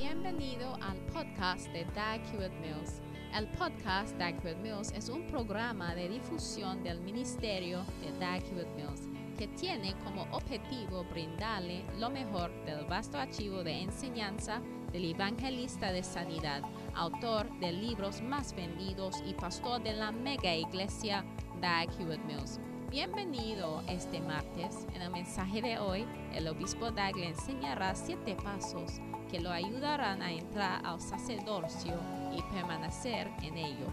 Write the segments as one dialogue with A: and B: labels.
A: Bienvenido al podcast de Dag Hewitt Mills. El podcast Dag Hewitt Mills es un programa de difusión del ministerio de Dag Hewitt Mills que tiene como objetivo brindarle lo mejor del vasto archivo de enseñanza del evangelista de sanidad, autor de libros más vendidos y pastor de la mega iglesia Dag Hewitt Mills. Bienvenido este martes. En el mensaje de hoy, el obispo Dag le enseñará siete pasos que lo ayudarán a entrar al sacerdocio y permanecer en ello.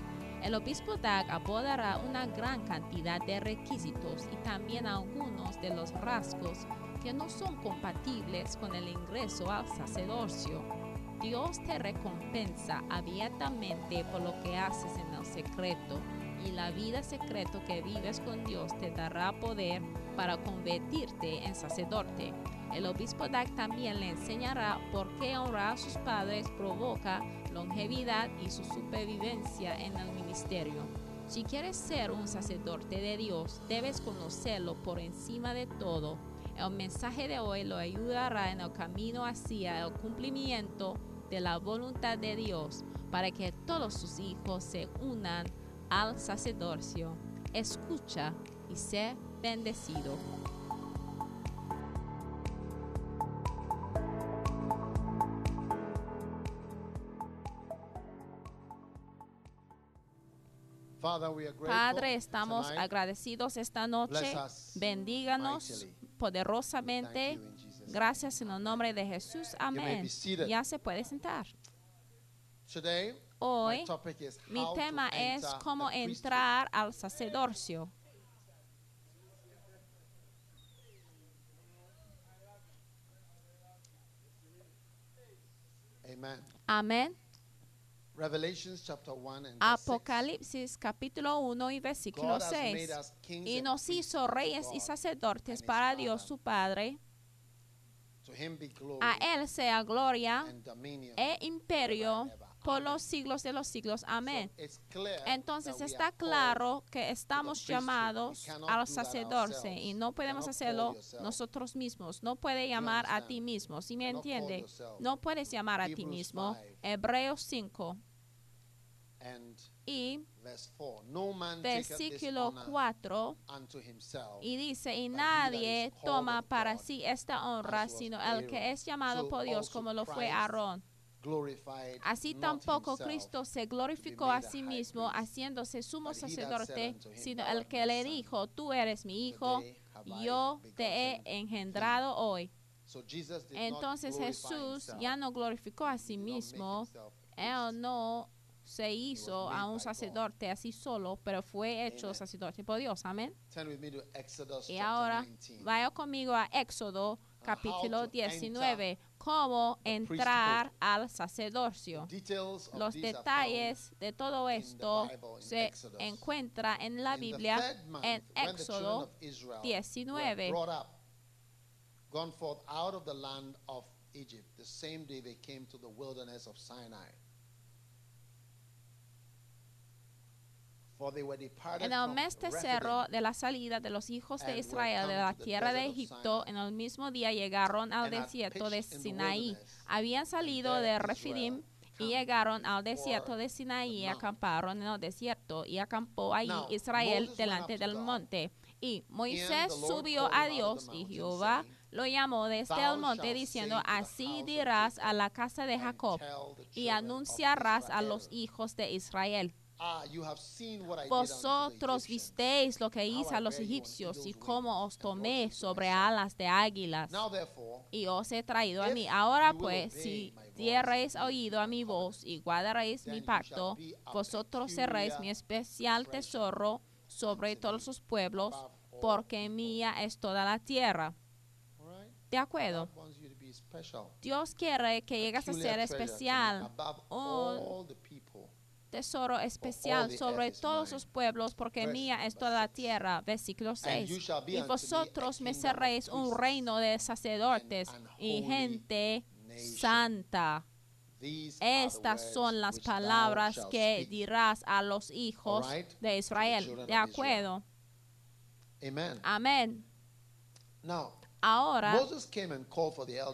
A: El obispo Dag abordará una gran cantidad de requisitos y también algunos de los rasgos que no son compatibles con el ingreso al sacerdocio. Dios te recompensa abiertamente por lo que haces en el secreto y la vida secreto que vives con Dios te dará poder para convertirte en sacerdote. El obispo Dag también le enseñará por qué honrar a sus padres provoca longevidad y su supervivencia en el ministerio. Si quieres ser un sacerdote de Dios, debes conocerlo por encima de todo. El mensaje de hoy lo ayudará en el camino hacia el cumplimiento de la voluntad de Dios para que todos sus hijos se unan al sacerdocio. Escucha y sé bendecido. Padre, estamos agradecidos esta noche. Bendíganos poderosamente. Gracias en el nombre de Jesús. Amén. Ya se puede sentar. Hoy mi tema es cómo entrar al sacerdocio. Amén. Apocalipsis capítulo 1 y versículo 6. Y nos hizo reyes y sacerdotes para Dios su Padre. A Él sea gloria e imperio por los siglos de los siglos. Amén. Entonces está claro que estamos llamados al sacerdocio y no podemos hacerlo nosotros mismos. No puede llamar a ti mismo. ¿Sí me entiende? No puedes llamar a ti mismo. Hebreos 5. Y versículo 4 y dice, y nadie toma para sí esta honra, sino el que es llamado por Dios como lo fue Aarón. Así tampoco Cristo se glorificó a sí mismo haciéndose sumo sacerdote, sino el que le dijo, tú eres mi hijo, yo te he engendrado hoy. Entonces Jesús ya no glorificó a sí mismo, él no se hizo a un sacerdote así solo, pero fue hecho sacerdote por Dios. Amén. Y ahora vaya conmigo a Éxodo capítulo 19, cómo entrar al sacerdocio. Los detalles de todo esto se encuentra en la Biblia en Éxodo 19.
B: Gone forth out of the land of Egypt, the same day they came to the wilderness of Sinai.
A: En el mes tercero de la salida de los hijos de Israel de la tierra de Egipto, en el mismo día llegaron al desierto de Sinaí. Habían salido de Refidim y llegaron al desierto de Sinaí y acamparon en el desierto y acampó allí Israel delante del monte. Y Moisés subió a Dios y Jehová lo llamó desde el monte diciendo, así dirás a la casa de Jacob y anunciarás a los hijos de Israel. Vosotros visteis lo que hice a los egipcios y cómo os tomé sobre alas de águilas. y os he traído a mí. Ahora pues, si diereis oído a mi voz y guardaréis mi pacto, vosotros seréis mi especial tesoro sobre todos los pueblos, porque mía es toda la tierra. ¿De acuerdo? Dios quiere que llegues a ser especial, un tesoro especial sobre todos los pueblos, porque mía es toda la tierra. Versículo 6. Y vosotros me seréis un reino de sacerdotes y gente santa. Estas son las palabras que dirás a los hijos de Israel. ¿De acuerdo? Amén. Ahora,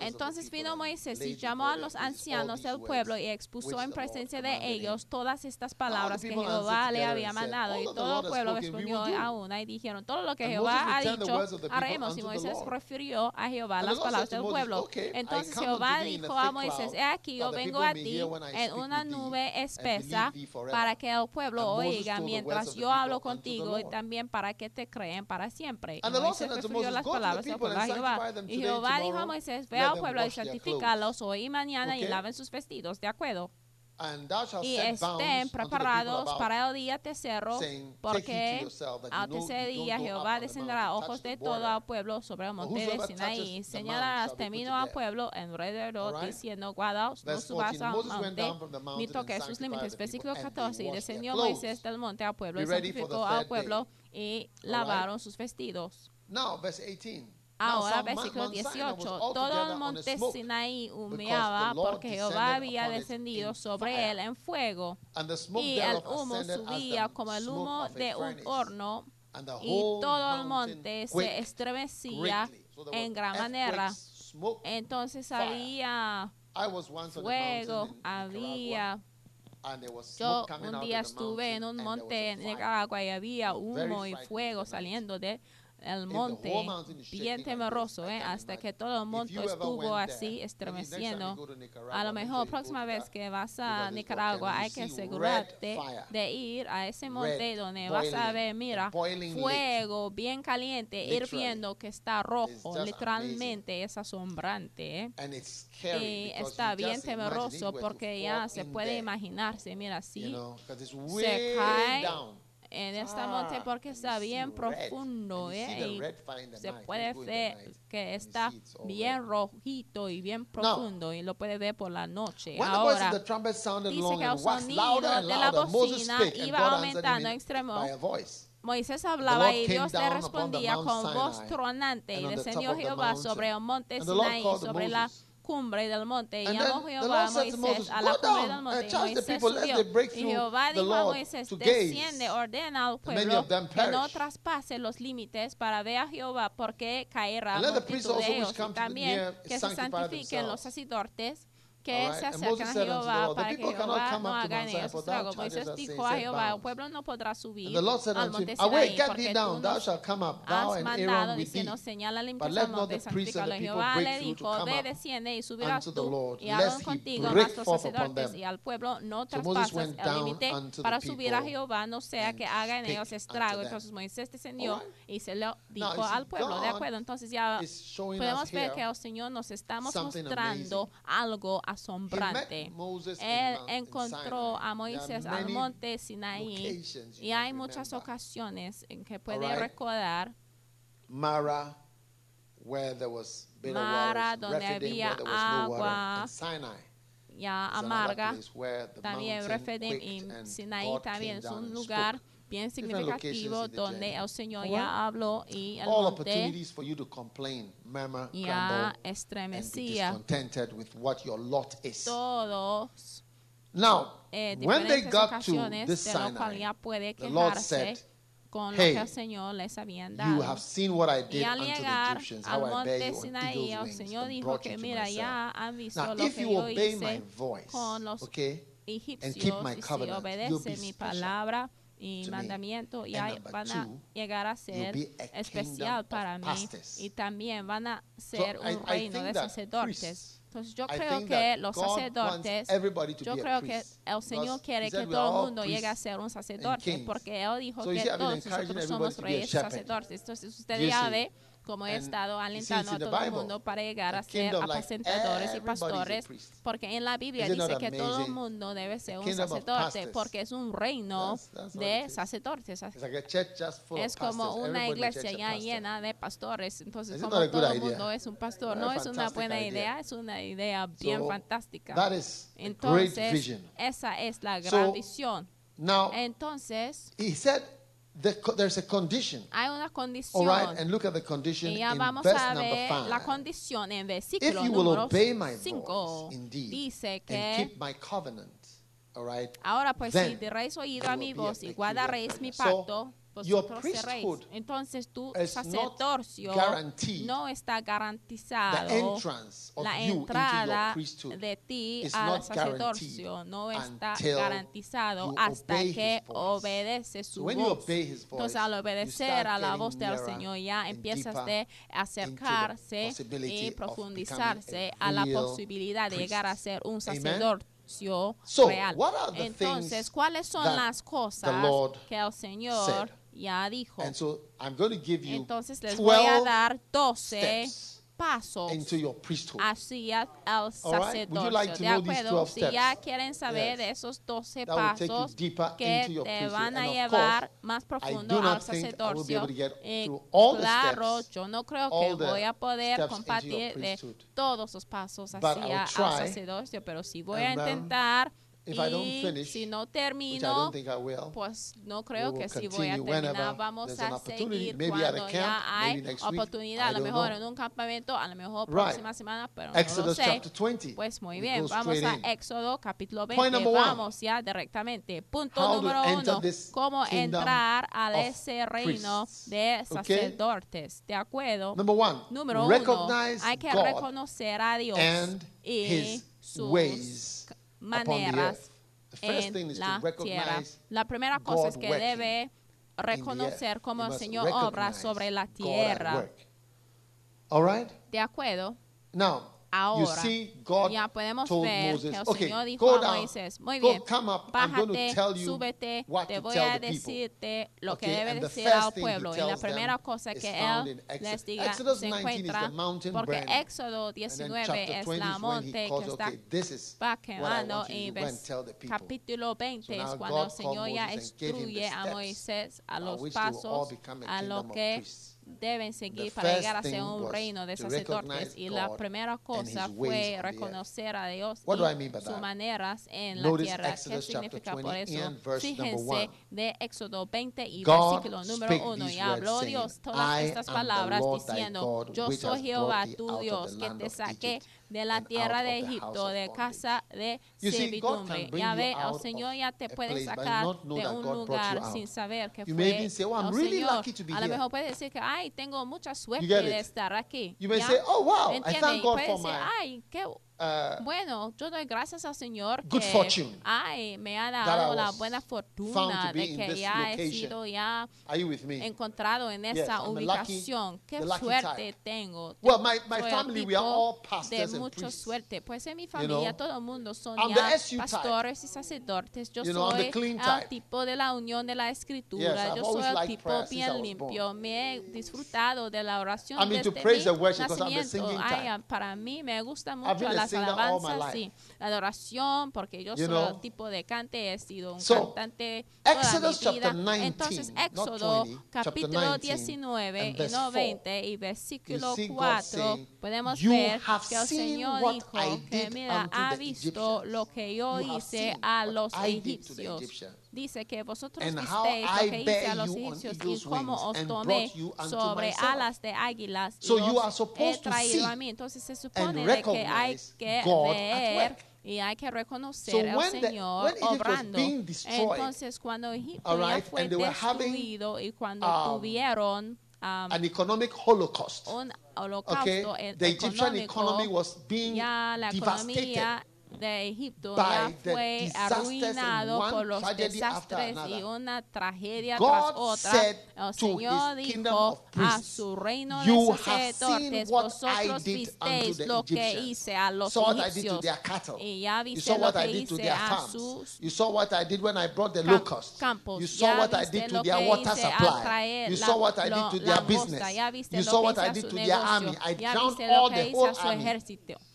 A: entonces vino Moisés y llamó a los ancianos del pueblo y expuso en presencia de ellos todas estas palabras que Jehová le había mandado. Y todo el pueblo respondió a una y dijeron, todo lo que Jehová ha dicho, haremos. Y Moisés refirió a Jehová las palabras del pueblo. Entonces Jehová dijo a Moisés, he aquí, yo vengo a ti en una nube espesa para que el pueblo oiga mientras yo hablo contigo y también para que te creen para siempre. Y Moisés refirió las palabras del pueblo Jehová. Y Jehová dijo a Moisés, ve al pueblo y santifícalos hoy y mañana
B: okay?
A: y laven sus vestidos, ¿de acuerdo? y estén preparados para el día tercero, porque al tercer día Jehová descenderá ojos de todo el pueblo sobre el monte de Sinaí,
B: y
A: señalarás término al pueblo en
B: alrededor,
A: diciendo, guardaos, no subas al monte, ni toques sus límites. Versículo 14, y descendió Moisés del monte al pueblo, y santificó al pueblo, y lavaron sus vestidos.
B: Now, verse 18.
A: Ahora, versículo 18, todo el monte Sinaí humeaba porque Jehová había descendido sobre él en fuego. Y el humo subía como el humo de un horno y todo el monte se estremecía en gran manera. Entonces había fuego, había... Yo un día estuve en un monte en Nicaragua y había humo y fuego saliendo de el monte bien temeroso, eh, hasta que todo el monte estuvo así estremeciendo. A lo mejor próxima vez que vas a Nicaragua hay que asegurarte de ir a ese monte donde vas a ver, mira, fuego bien caliente, hirviendo que está rojo, literalmente es asombrante. Eh. Y
B: eh,
A: está bien temeroso porque ya se puede imaginarse, mira,
B: si se
A: cae en esta monte porque está bien profundo ¿eh? y se puede ver que está bien rojito y bien profundo y lo puede ver por la noche. Ahora, dice que el sonido de la bocina iba aumentando en extremo. Moisés hablaba y Dios le respondía con voz tronante y descendió Jehová sobre el monte Sinaí, sobre la cumbre del monte. Y llamó Jehová a Moisés a la cumbre del monte. Y Moisés subió. Y Jehová dijo a Moisés, desciende, ordena al pueblo que no traspase los límites para ver a Jehová porque caerá multitud de ellos. también que se santifiquen los sacerdotes que
B: right.
A: se
B: acerquen
A: a Jehová para que Jehová no
B: hagan
A: esos
B: tragos.
A: Moisés dijo a Jehová, el pueblo no podrá subir al monte Sinaí porque tú nos has mandado diciendo, señala
B: limpieza
A: al monte santíficalo. Jehová le dijo, ve, desciende y subirás tú y
B: hablan
A: contigo más los sacerdotes y al pueblo no
B: traspasas
A: el límite para subir a Jehová, no sea que
B: hagan
A: ellos estrago. Entonces Moisés descendió y se lo dijo al pueblo. De acuerdo, entonces ya podemos ver que el Señor nos
B: está
A: mostrando algo asombrante. Él encontró a Moisés al monte Sinaí y hay muchas ocasiones en que puede recordar
B: Mara, where there was bitter
A: Mara
B: waters,
A: donde había
B: where there was agua, no water, and Sinai.
A: Ya amarga, también Refidim y Sinaí también es un lugar bien significativo donde el Señor ya habló y el
B: All opportunities for you to complain, murmur,
A: ya
B: estremecía and be with what your lot is.
A: Todos
B: Now, when they got to this Sinai, the Lord said, hey,
A: el Señor.
B: You have seen what I did y the Egyptians,
A: al monte Sinaí,
B: Now, voice, okay,
A: and
B: keep my covenant, y
A: mi palabra, y mandamiento y
B: hay,
A: van a llegar a ser especial para mí y también van a ser
B: so
A: un
B: I,
A: reino
B: I
A: de sacerdotes. Entonces yo creo que los sacerdotes, yo creo que el Señor quiere que todo el mundo llegue a ser un sacerdote porque Él dijo
B: so
A: que todos nosotros somos reyes sacerdotes. Entonces usted ya ve como he estado alentando a todo el mundo para llegar
B: a
A: ser apacentadores y pastores, porque en la Biblia dice que todo el mundo debe ser un sacerdote, porque es un reino de sacerdotes. Es como una iglesia ya llena de pastores, entonces como todo el mundo es un pastor, no es una buena
B: idea,
A: es una idea bien fantástica. Entonces, esa es la gran visión. Entonces,
B: there's a condition.
A: hay una
B: All
A: condición.
B: right, and look at the condition in verse number
A: ver la
B: five.
A: condición en
B: If
A: versículo
B: you will obey my
A: 5.
B: voice indeed
A: Dice
B: and
A: que
B: keep my covenant, all right,
A: ahora pues si
B: then
A: daréis oído a mi voz y guardaréis mi vosotros seréis. Entonces tu sacerdocio no está garantizado. La entrada de ti al sacerdocio no está garantizado hasta que
B: obedeces
A: su voz. Entonces al obedecer a la voz del Señor ya empiezas de acercarse y profundizarse a la posibilidad de llegar a ser un
B: sacerdote.
A: Real. Entonces, ¿cuáles son las cosas que el Señor ya dijo.
B: And so I'm going to give you
A: Entonces les voy a dar 12 pasos
B: into your priesthood.
A: hacia el sacerdocio.
B: Right? Like
A: ¿De acuerdo? Si ya quieren saber
B: yes.
A: esos 12
B: That
A: pasos que te van a llevar
B: course,
A: más profundo al sacerdocio, eh, claro,
B: steps,
A: yo no creo que voy a poder compartir eh,
B: de
A: todos los pasos hacia el sacerdocio, pero sí voy a intentar.
B: If y I don't finish,
A: si no termino,
B: I I will,
A: pues no creo que si voy a terminar, vamos a seguir cuando
B: camp,
A: ya hay oportunidad, a lo mejor
B: know.
A: en un campamento, a lo mejor
B: right.
A: próxima semana, pero Exodus no lo sé. Pues muy bien, vamos a Éxodo capítulo 20, vamos ya directamente. Punto
B: How
A: número uno, cómo entrar a ese reino de sacerdotes, okay? ¿de acuerdo?
B: One,
A: número uno, hay que reconocer a Dios y sus
B: ways
A: maneras en la tierra. La primera cosa es que debe reconocer cómo el Señor obra sobre la tierra. ¿De acuerdo?
B: Now,
A: Ahora. ya podemos ver que el Señor dijo a Moisés, muy bien, bájate, súbete, te voy a decirte lo que debe decir al pueblo. Y la primera cosa que Él les diga se encuentra, porque Éxodo 19 es la monte que está quemando y capítulo 20 es cuando el Señor ya instruye a Moisés a los pasos,
B: a
A: lo que deben seguir para llegar a ser un reino de sacerdotes. Y la primera cosa fue reconocer a Dios y sus maneras en la tierra. ¿Qué significa por eso? Fíjense de Éxodo 20 y versículo número 1. Y habló Dios todas estas palabras diciendo, yo soy Jehová tu Dios que te saqué de la tierra de Egipto, de casa de servidumbre. Ya ve, el Señor ya te puede sacar de un lugar sin saber que fue el Señor. A lo mejor puedes decir que, ay, tengo mucha suerte de estar aquí.
B: You may say, oh, wow, I thank God for my...
A: Ay, qué
B: uh,
A: bueno, yo doy gracias al Señor
B: good
A: que ay, me ha dado la buena fortuna de que ya he sido ya encontrado en
B: yes,
A: esa
B: I'm ubicación. Lucky,
A: Qué suerte
B: type.
A: tengo.
B: Well, my, my family, we are all pastors de
A: mucha suerte. Pues en mi familia you
B: know?
A: todo el mundo son ya
B: pastores type.
A: y sacerdotes. Yo
B: you know,
A: soy el tipo de la unión de la escritura.
B: Yes,
A: yo soy el tipo bien limpio. Me he disfrutado de la oración
B: I mean,
A: desde mi nacimiento. Ay, para mí me gusta mucho
B: la
A: las alabanzas, sí, la adoración, porque yo
B: you
A: soy
B: know?
A: tipo de cante, he sido un
B: so,
A: cantante
B: Exodus toda
A: mi vida.
B: 19,
A: Entonces, Éxodo
B: 20,
A: capítulo
B: 19
A: y no 20 y versículo 4, podemos ver que el Señor dijo que mira, ha visto lo que yo hice a los egipcios dice que vosotros visteis lo que hice a los egipcios y cómo os tomé sobre alas de águilas y os he traído a mí. Entonces se supone de que hay que ver y hay que reconocer al Señor obrando. Entonces cuando Egipto fue destruido y cuando tuvieron um,
B: an economic holocaust.
A: Un holocausto okay? E-
B: the Egyptian economy was being
A: la
B: devastated.
A: de Egipto ya fue arruinado por los desastres y una tragedia tras otra. El Señor dijo a su reino de sacerdotes, vosotros visteis lo que hice a los egipcios. Y ya viste lo que hice a sus campos.
B: You saw what I did to their water supply. You saw what I did to their business. You saw what I did to their army. I drowned all the whole army.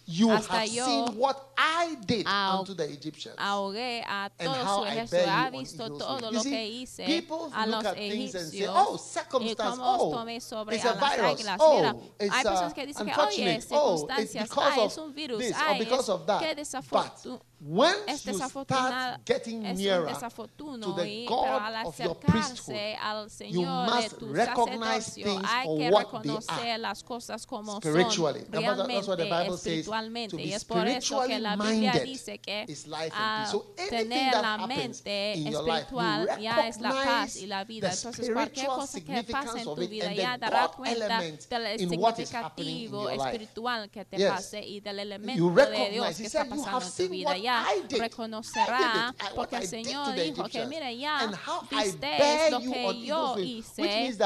B: You
A: Hasta
B: have
A: yo
B: seen what I did unto the Egyptians.
A: Ahogué a todo su ejército. Ha visto todo lo que hice a los egipcios.
B: oh, circumstance. Oh,
A: sobre a
B: oh,
A: hay
B: uh,
A: personas que dicen que, oye,
B: oh,
A: circunstancias. Es un virus.
B: Of
A: es desafortunado, pero al acercarse al Señor de tu
B: sacerdocio,
A: hay que reconocer las cosas como son realmente, espiritualmente. Y es por eso que la Biblia dice que
B: al
A: tener la mente espiritual ya es la paz y la vida. Entonces, cualquier cosa que
B: pase
A: en tu vida ya
B: dará
A: cuenta del significativo espiritual que te pase y del elemento de Dios que está pasando en tu vida.
B: i
A: reconocerá, porque el Señor dijo que, mire ya, viste lo que yo hice,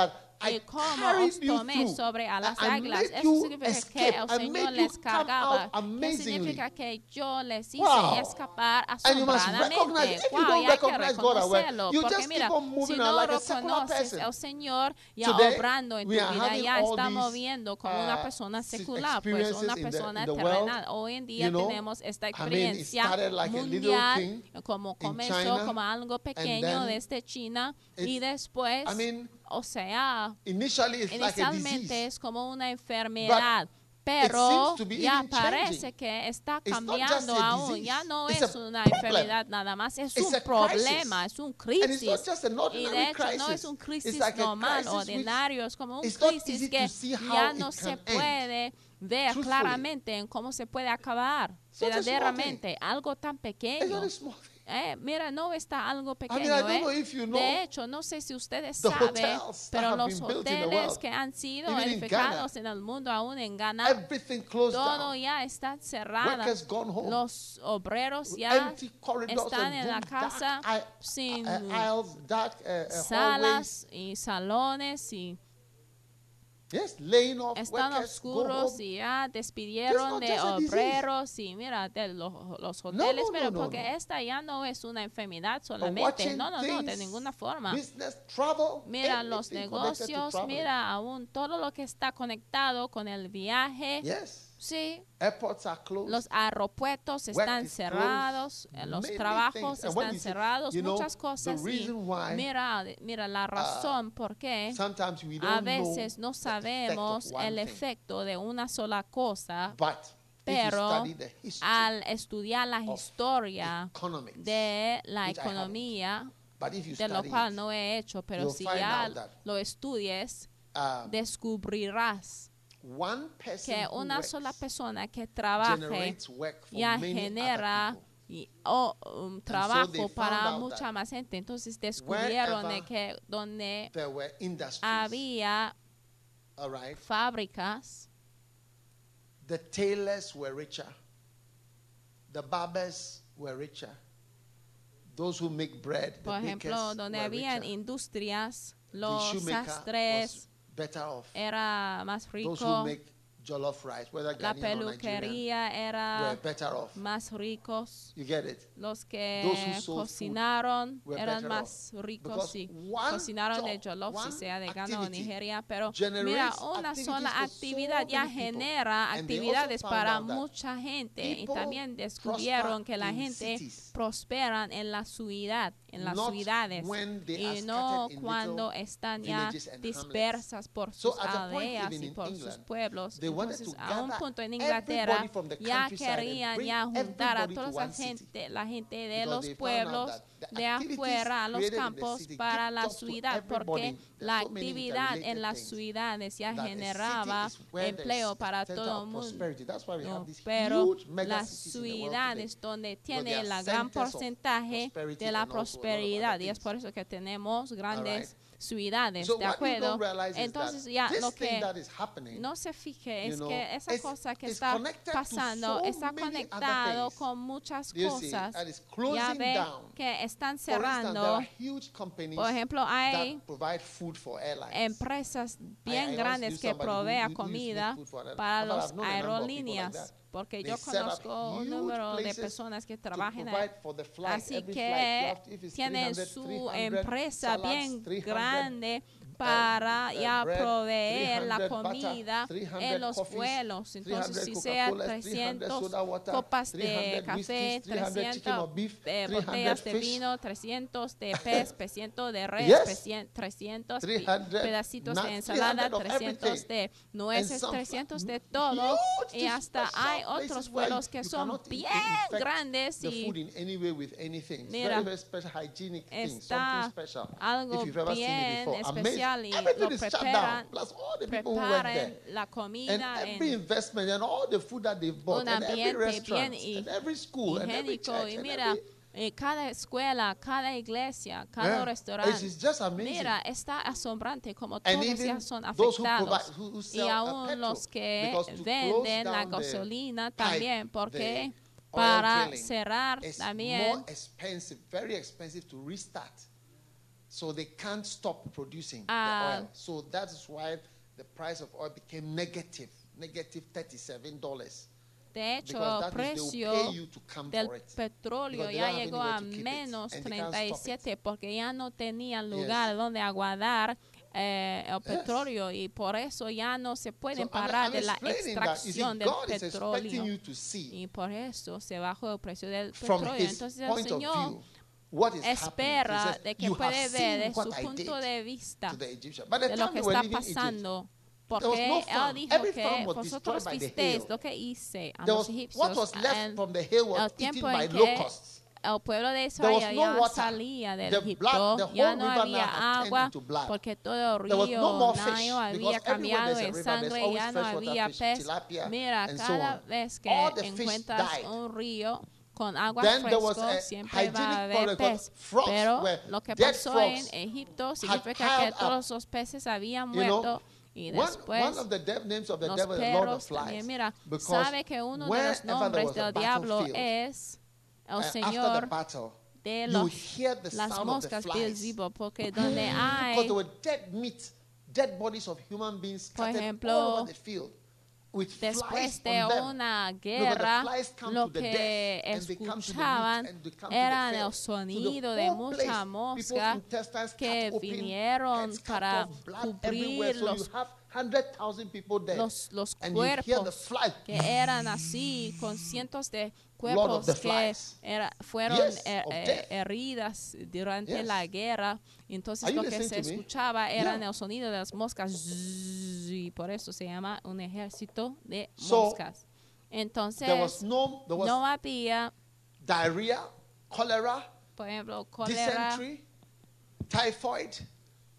A: y cómo os tomé sobre a las águilas. Eso significa que el Señor les cargaba.
B: out
A: ¿Qué
B: amazingly.
A: significa que yo les hice
B: Wow.
A: escapar
B: And you must recognize,
A: asombradamente? Wow,
B: don't
A: y hay que reconocerlo.
B: you
A: Porque
B: just
A: mira, si no reconoces al Señor ya
B: Today,
A: obrando en tu vida, ya está moviendo como una
B: uh,
A: persona secular, pues una persona terrenal. Hoy en día
B: You know,
A: tenemos esta
B: I mean, it
A: experiencia mundial, como comenzó
B: China,
A: como algo pequeño desde China y después, o sea, inicialmente es como una enfermedad. Pero ya parece
B: changing.
A: que está cambiando aún. Ya no
B: It's
A: es una
B: problem.
A: enfermedad nada más, es
B: It's
A: un problema, es un crisis. Y de hecho no es un crisis normal, ordinario, es como un crisis que ya no se puede ver claramente en cómo se puede acabar verdaderamente. Algo tan pequeño. Eh, mira, no está algo
B: I
A: pequeño.
B: mean, I
A: ¿eh?
B: you know
A: de hecho, no sé si ustedes saben, pero los hoteles que han sido edificados en el mundo, aún en Ghana, todo
B: down.
A: ya está cerrado. Los obreros ya están en la casa
B: dark i-
A: sin
B: aisles, dark uh, hallways.
A: salas y salones y
B: Yes, laying off
A: están
B: workers,
A: oscuros y ya despidieron de obreros y mira de los, los hoteles,
B: no,
A: pero
B: no,
A: porque esta ya no es una enfermedad solamente, no, no, no, de ninguna forma.
B: Business, travel,
A: Mira los negocios, mira aún todo lo que está conectado con el viaje.
B: Yes,
A: Sí,
B: airports are closed.
A: los aeropuertos están cerrados, eh, los
B: Many
A: trabajos
B: things.
A: Están cerrados,
B: you know,
A: muchas
B: the
A: cosas. Y mira, mira la razón por qué a veces
B: know
A: no sabemos el
B: thing.
A: efecto de una sola cosa,
B: But
A: pero al estudiar la historia de la economía, de lo cual no he hecho, pero si ya lo estudies,
B: um,
A: descubrirás que una sola persona que trabaje ya genera y, o, um,
B: they
A: trabajo
B: found
A: para mucha más gente. Entonces descubrieron que donde había
B: right?
A: fábricas,
B: The tailors were richer. The barbers were richer. Those who make bread, the
A: por ejemplo, donde habían
B: richer.
A: industrias, los sastres
B: better off.
A: era más
B: Those
A: rico,
B: who make jollof rice, whether
A: la
B: Ghanaian or Nigerian,
A: peluquería
B: were
A: era
B: better off.
A: más ricos.
B: You get it?
A: Los que
B: Those who sold
A: cocinaron
B: were
A: eran
B: better
A: más ricos,
B: Because one
A: Cocinaron de
B: job,
A: jollof, si
B: one
A: sea de Ghana o
B: activity
A: Nigeria, pero mira,
B: generates
A: una
B: activities
A: sola
B: for so
A: actividad ya
B: many people.
A: genera
B: And they also
A: actividades
B: found
A: para
B: out that
A: mucha gente y
B: people
A: también descubrieron que la
B: prosper in
A: gente
B: cities.
A: prosperan en la ciudad, en las
B: Not
A: ciudades
B: when they are
A: y no
B: scattered in
A: cuando están ya
B: villages and
A: dispersas por
B: So
A: sus
B: at a point,
A: aldeas
B: even
A: y
B: in
A: por sus
B: England,
A: pueblos.
B: they
A: Entonces,
B: to
A: a un punto en Inglaterra ya querían ya juntar a toda
B: city.
A: gente, la gente de los pueblos de afuera a los campos para la ciudad porque la actividad en las ciudades ya generaba empleo para todo el mundo. No, pero las ciudades donde tiene el gran porcentaje de la prosperidad y es por eso que tenemos grandes. Ciudades,
B: So
A: ¿de acuerdo? Entonces ya lo que no se fije
B: you
A: es
B: know,
A: que esa cosa que está pasando
B: so
A: está conectado con muchas
B: see,
A: cosas. Ya ve que están
B: instance,
A: cerrando. Por ejemplo, hay empresas
B: I- I
A: bien grandes que
B: make
A: comida para las aerolíneas. Porque yo conozco un número de personas que trabajan. Así que tienen
B: 300,
A: su
B: 300
A: empresa bien
B: 300,
A: grande para ya proveer la
B: 300 butter,
A: comida
B: 300
A: en los vuelos. Entonces,
B: 300
A: si sea
B: Coca-Colas, 300
A: 300
B: soda water,
A: copas de
B: 300
A: café,
B: whiskies, 300 chicken or
A: 300
B: beef,
A: eh,
B: 300
A: botellas de vino, 300 de pez, 300 de res,
B: Yes.
A: 300 300 pi-
B: 300
A: pedacitos de ensalada,
B: 300 of
A: 300
B: everything.
A: de nueces,
B: And some
A: 300 de todo. Y hasta hay otros vuelos que son bien grandes y Mira, está algo bien especial especial y
B: everything
A: lo
B: is shut
A: preparan,
B: down. Plus all the people who work
A: preparen
B: there.
A: la
B: And
A: comida
B: every
A: en
B: investment and all the food that they've bought
A: un
B: and every
A: ambiente
B: restaurant
A: bien
B: and every school and every
A: higiénico.
B: church
A: Y
B: and
A: mira,
B: every,
A: eh, cada escuela, cada iglesia, cada
B: Yeah,
A: restaurante.
B: It's just amazing.
A: Mira, está asombrante como
B: and
A: todos
B: even
A: ya son
B: those who provide,
A: afectados.
B: who, who
A: Y
B: sell uh,
A: aún
B: petrol,
A: los que
B: because to close
A: venden la
B: down the
A: gasolina
B: pipe,
A: también, porque
B: the oil
A: para
B: drilling
A: cerrar
B: It's
A: también
B: more expensive, very expensive to restart. So they can't stop producing
A: Ah.
B: the oil. So that's why the price of oil became negative, negative $37.
A: De hecho, el precio del petróleo ya llegó a menos
B: and they can't stop it.
A: 37 porque ya no tenían lugar donde aguardar eh, el petróleo y por eso ya no se pueden
B: So I'm-
A: parar
B: I'm
A: de la extracción del
B: God
A: petróleo y por eso se bajó el precio del petróleo. Entonces el Señor espera de que
B: "You have
A: puede ver de su punto de vista de lo que está pasando.
B: was
A: Porque él dijo que vosotros visteis lo que hice a los egipcios. en
B: from the hill
A: el tiempo en que el pueblo de Israel ya salía del Egipto, ya no había agua porque todo el río Nilo había cambiado en sangre, ya no había pez. Mira, cada vez que encuentras un río con agua
B: Then there was
A: fresco,
B: a
A: siempre va a haber pez. Pero lo que pasó en Egipto significa que todos los peces habían muerto y
B: one,
A: después
B: one of the dev- names of the
A: los
B: devil is Lord of. Flies.
A: Mira, sabe que uno de los nombres del diablo es el
B: the
A: Señor
B: battle,
A: de los, las moscas. Beelzebub, porque donde hay,
B: dead meat, dead bodies of human beings
A: Por ejemplo,
B: all over the field
A: después de una guerra, lo que escuchaban
B: field.
A: el sonido de mucha mosca que vinieron para cubrir
B: So
A: los
B: you have 100,000 people dead.
A: los, los cuerpos que eran así, con cientos de cuerpos que era- fueron
B: Yes,
A: eh,
B: of
A: eh,
B: death.
A: heridas durante
B: Yes.
A: la guerra. Entonces lo que se escuchaba eran
B: Yeah.
A: el sonido de las moscas y por eso se llama un ejército de
B: So,
A: moscas. Entonces
B: There was no, there was
A: no había,
B: diarrhea, cholera,
A: por ejemplo, cólera
B: dysentery, typhoid,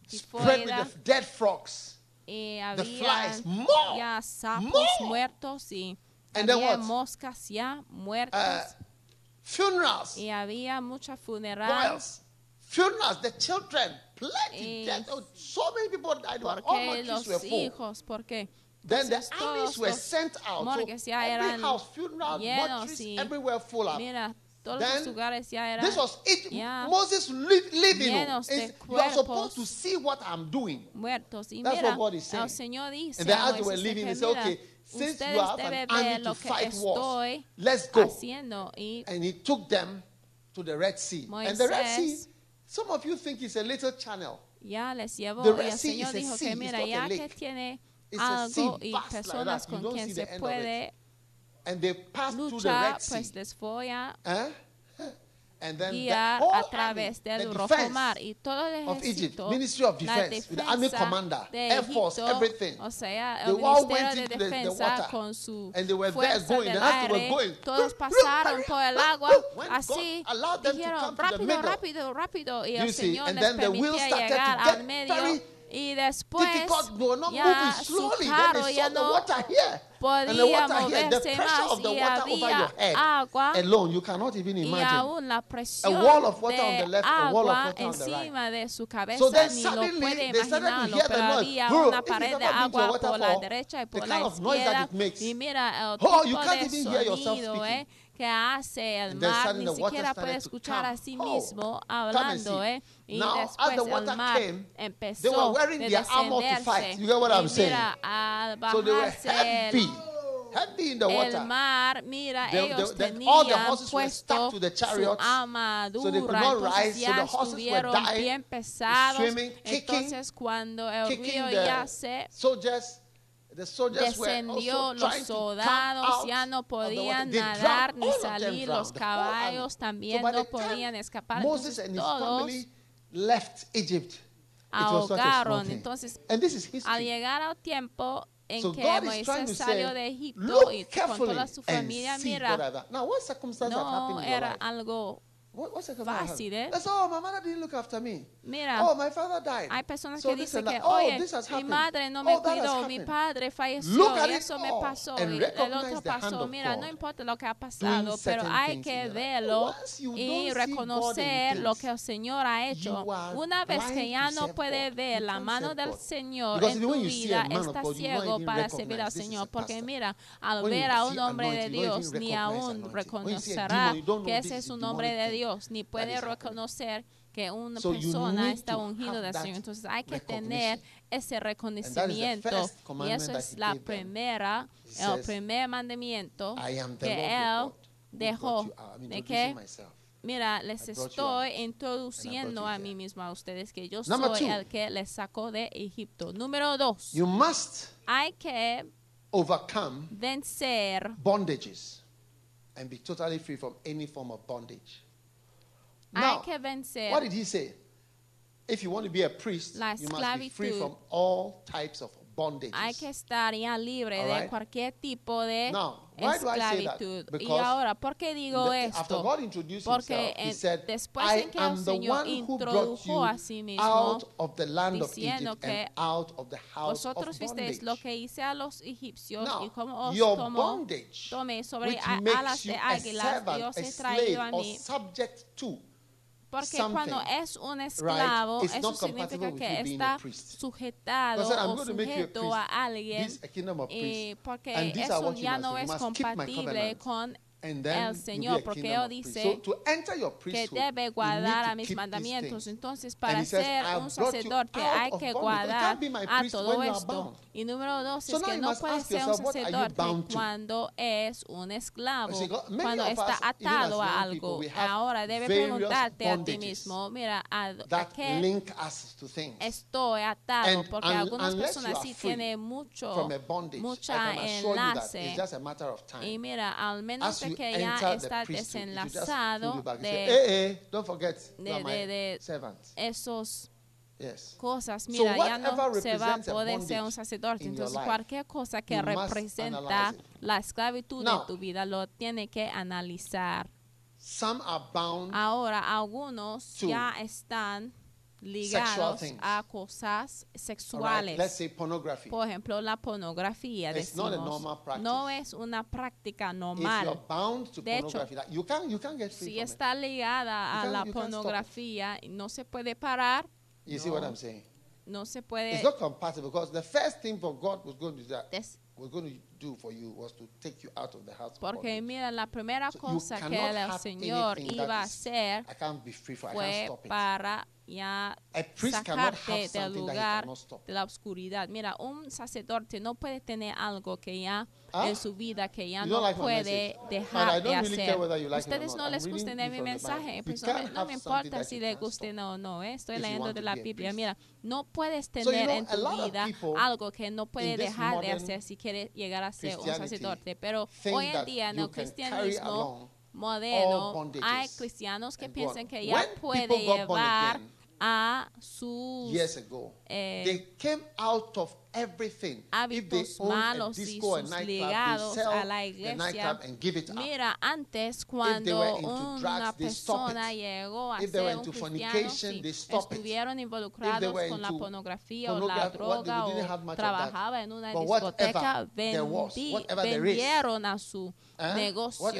B: spread with the dead frogs.
A: y
B: The flies, more,
A: ya sapos
B: more.
A: muertos y
B: And then
A: había
B: what?
A: moscas ya muertas.
B: Uh, funerals,
A: y había mucha funeral
B: boils, funerals, the children, plenty. Oh, so many people died. All mortuaries
A: los
B: were full.
A: hijos porque
B: Then the armies were sent out.
A: morgues
B: So
A: ya
B: every
A: eran
B: house, funeral,
A: llenos y
B: everywhere full up.
A: mira todos
B: Then,
A: los lugares ya eran
B: This was Egypt.
A: ya
B: Moses li- living.
A: llenos de
B: You are supposed to see what I'm doing.
A: muertos y
B: That's
A: mira
B: what God is saying.
A: el Señor dice
B: And then
A: a
B: as they were
A: que,
B: he said, okay, since you have an army to fight wars, let's go.
A: haciendo y
B: And he took them to the Red Sea. and the Red Sea, some of you think it's a little channel.
A: ya les llevó
B: The Red Sea is a
A: dijo
B: sea,
A: que mira
B: not a
A: ya que tiene
B: It's a sea
A: y
B: like that. You
A: con
B: don't
A: quien
B: see
A: se
B: the end of it.
A: puede
B: And they passed through the Red Sea.
A: pues les voy a
B: Huh?
A: Eh?
B: Whole
A: a través del rojo
B: defense
A: mar y todo el ejército,
B: Ministry of
A: la
B: Defense, with the army
A: defensa
B: commander,
A: de
B: Air Force, everything.
A: o sea, el ministerio de defensa con su fuerza
B: going,
A: del aire,
B: going,
A: todos pasaron por el agua así, dijeron rápido, rápido, rápido, y el Señor les permitía llegar al medio y después ya su carro ya no
B: water here. And the
A: podía moverse
B: pressure
A: más
B: of the
A: y
B: water over
A: había
B: your head
A: agua.
B: alone, you cannot even
A: y
B: imagine.
A: aún la presión
B: A wall of water on the
A: de
B: left, a wall of
A: agua encima de su cabeza
B: So then
A: ni lo puede imaginarlo, pero había una pared de agua por la derecha y por la izquierda. y mira el
B: Oh,
A: tipo
B: you can't
A: de
B: even hear yourself
A: sonido eh, que hace el mar, ni siquiera puede escuchar a sí
B: Oh,
A: mismo hablando. ¿eh? Y
B: Now,
A: después el mar
B: came, they
A: empezó
B: were wearing
A: de
B: their armor to
A: descenderse.
B: fight. You get what I'm saying?
A: mira, al
B: So they
A: bajarse el
B: heavy in the
A: el
B: water.
A: mar, mira,
B: The-
A: ellos
B: all the horses were stuck to the chariots,
A: armadura,
B: so they could not rise, so the horses were dying,
A: bien pesados.
B: swimming, kicking,
A: entonces cuando el
B: Kicking
A: río ya se
B: soldiers.
A: Descendió, los soldados ya no podían nadar ni salir, los caballos también no podían escapar.
B: Moses
A: Entonces
B: and his
A: todos ahogaron. Entonces, al llegar al tiempo en
B: So
A: que Moisés salió de Egipto y con toda su familia, mira, no era algo
B: What, what's?
A: Fácil, ¿eh?
B: That's oh, my mother didn't look after me.
A: Mira,
B: oh, my father died.
A: hay personas
B: So
A: que dicen que,
B: oh,
A: oye, mi madre no me
B: oh, has
A: cuidó, mi padre falleció y eso me pasó, y el otro pasó. Mira, no importa lo que ha pasado, pero hay que verlo y reconocer lo que el Señor ha hecho. Una vez que ya no puede ver la mano del. Señor en tu vida, está ciego para servir al Señor. Porque mira, al ver a un hombre de Dios, ni aún reconocerá que ese es un hombre de
B: thing
A: Dios, ni puede reconocer que una
B: So
A: persona está ungido del Señor. Entonces hay que tener ese reconocimiento. Y eso es la
B: them.
A: primera, el primer mandamiento que Él dejó de que. Mira, les estoy introduciendo a mí mismo a ustedes que yo
B: Number
A: soy
B: two.
A: el que les sacó de Egipto. Número dos,
B: You must
A: hay que
B: overcome
A: vencer,
B: bondages and be totally free from any form of bondage.
A: Hay que vencer
B: what did he say? If you want to be a priest,
A: La
B: you must be free from all types of bondages.
A: Hay que estar ya libre
B: All
A: de
B: right.
A: cualquier tipo de
B: Now, why do I say that?
A: esclavitud. Y ahora, ¿por qué digo
B: The- after
A: esto?
B: God introduced
A: Porque
B: himself, he
A: en-
B: said,
A: después en que el Señor introdujo a sí mismo,
B: out of the land of
A: diciendo
B: Egypt
A: que
B: and out of the house of
A: Vosotros visteis
B: bondage.
A: lo que hice a los egipcios
B: Now,
A: y cómo os
B: your
A: tomó,
B: bondage,
A: tomé sobre alas de águilas y os he traído a mí. Porque cuando es un esclavo, eso significa que está sujetado
B: said,
A: o
B: a
A: sujeto a alguien.
B: A of
A: Y porque eso ya no es compatible con
B: And then
A: el Señor, porque Él dice
B: So
A: que debe guardar a mis mandamientos. Entonces, para
B: says,
A: ser
B: "I
A: un sacerdote hay que guardar a todo esto. Y número dos
B: So
A: es que no puede ser un sacerdote cuando es un esclavo, cuando está
B: us,
A: atado a
B: people,
A: algo.
B: have
A: Ahora debe preguntarte a ti mismo, mira, ¿a, a qué estoy atado?
B: And
A: Porque
B: un-
A: algunas personas sí tienen mucho, mucha enlace. Y mira, al menos
B: you
A: que ya está desenlazado
B: you back and say,
A: de
B: hey, hey, don't forget,
A: de- de- de- esos
B: Yes.
A: cosas,
B: So
A: mira, ya no se va a poder ser un sacerdote. Entonces, cualquier cosa que representa la esclavitud
B: Now,
A: de tu vida lo tiene que analizar.
B: Some are bound
A: Ahora, algunos ya están ligados a cosas
B: right,
A: sexuales.
B: let's say pornography.
A: Por ejemplo, la pornografía,
B: It's not a
A: decimos,
B: normal practice.
A: no es una práctica
B: if
A: normal.
B: you're bound to
A: De hecho,
B: you can't you can't get free
A: Si está ligada a la pornografía no se puede parar,
B: You see what I'm saying?
A: no se puede
B: It's not compatible because the first thing for God was going to do that was going to do for you was to take you out of the house. of
A: Porque mira, la primera
B: So
A: cosa que el Señor iba a hacer
B: I can't be free for I
A: fue
B: can't stop it.
A: para ya sacarte del lugar de la oscuridad. Mira, un sacerdote no puede tener algo que ya
B: Ah?
A: en su vida que ya no
B: like
A: puede dejar de
B: really
A: hacer.
B: you like
A: Ustedes no
B: I'm
A: les guste mi mensaje, pues no no me importa si
B: you
A: le
B: can't
A: guste o no, eh, estoy leyendo de la Biblia. Mira, no puedes
B: So, you
A: tener
B: know,
A: en tu vida algo que no
B: this
A: dejar de hacer si quieres llegar a ser un sacerdote. Pero hoy en día en el cristianismo moderno hay cristianos que piensan que ya puede llevar a sus
B: years ago.
A: eh,
B: they came out of everything.
A: Hábitos malos y sus ligados a la iglesia. Mira, antes cuando una persona llegó a ser un cristiano, sí, estuvieron involucrados con la pornografía o la droga o trabajaba en una discoteca, vendieron a su
B: eh,
A: negocio,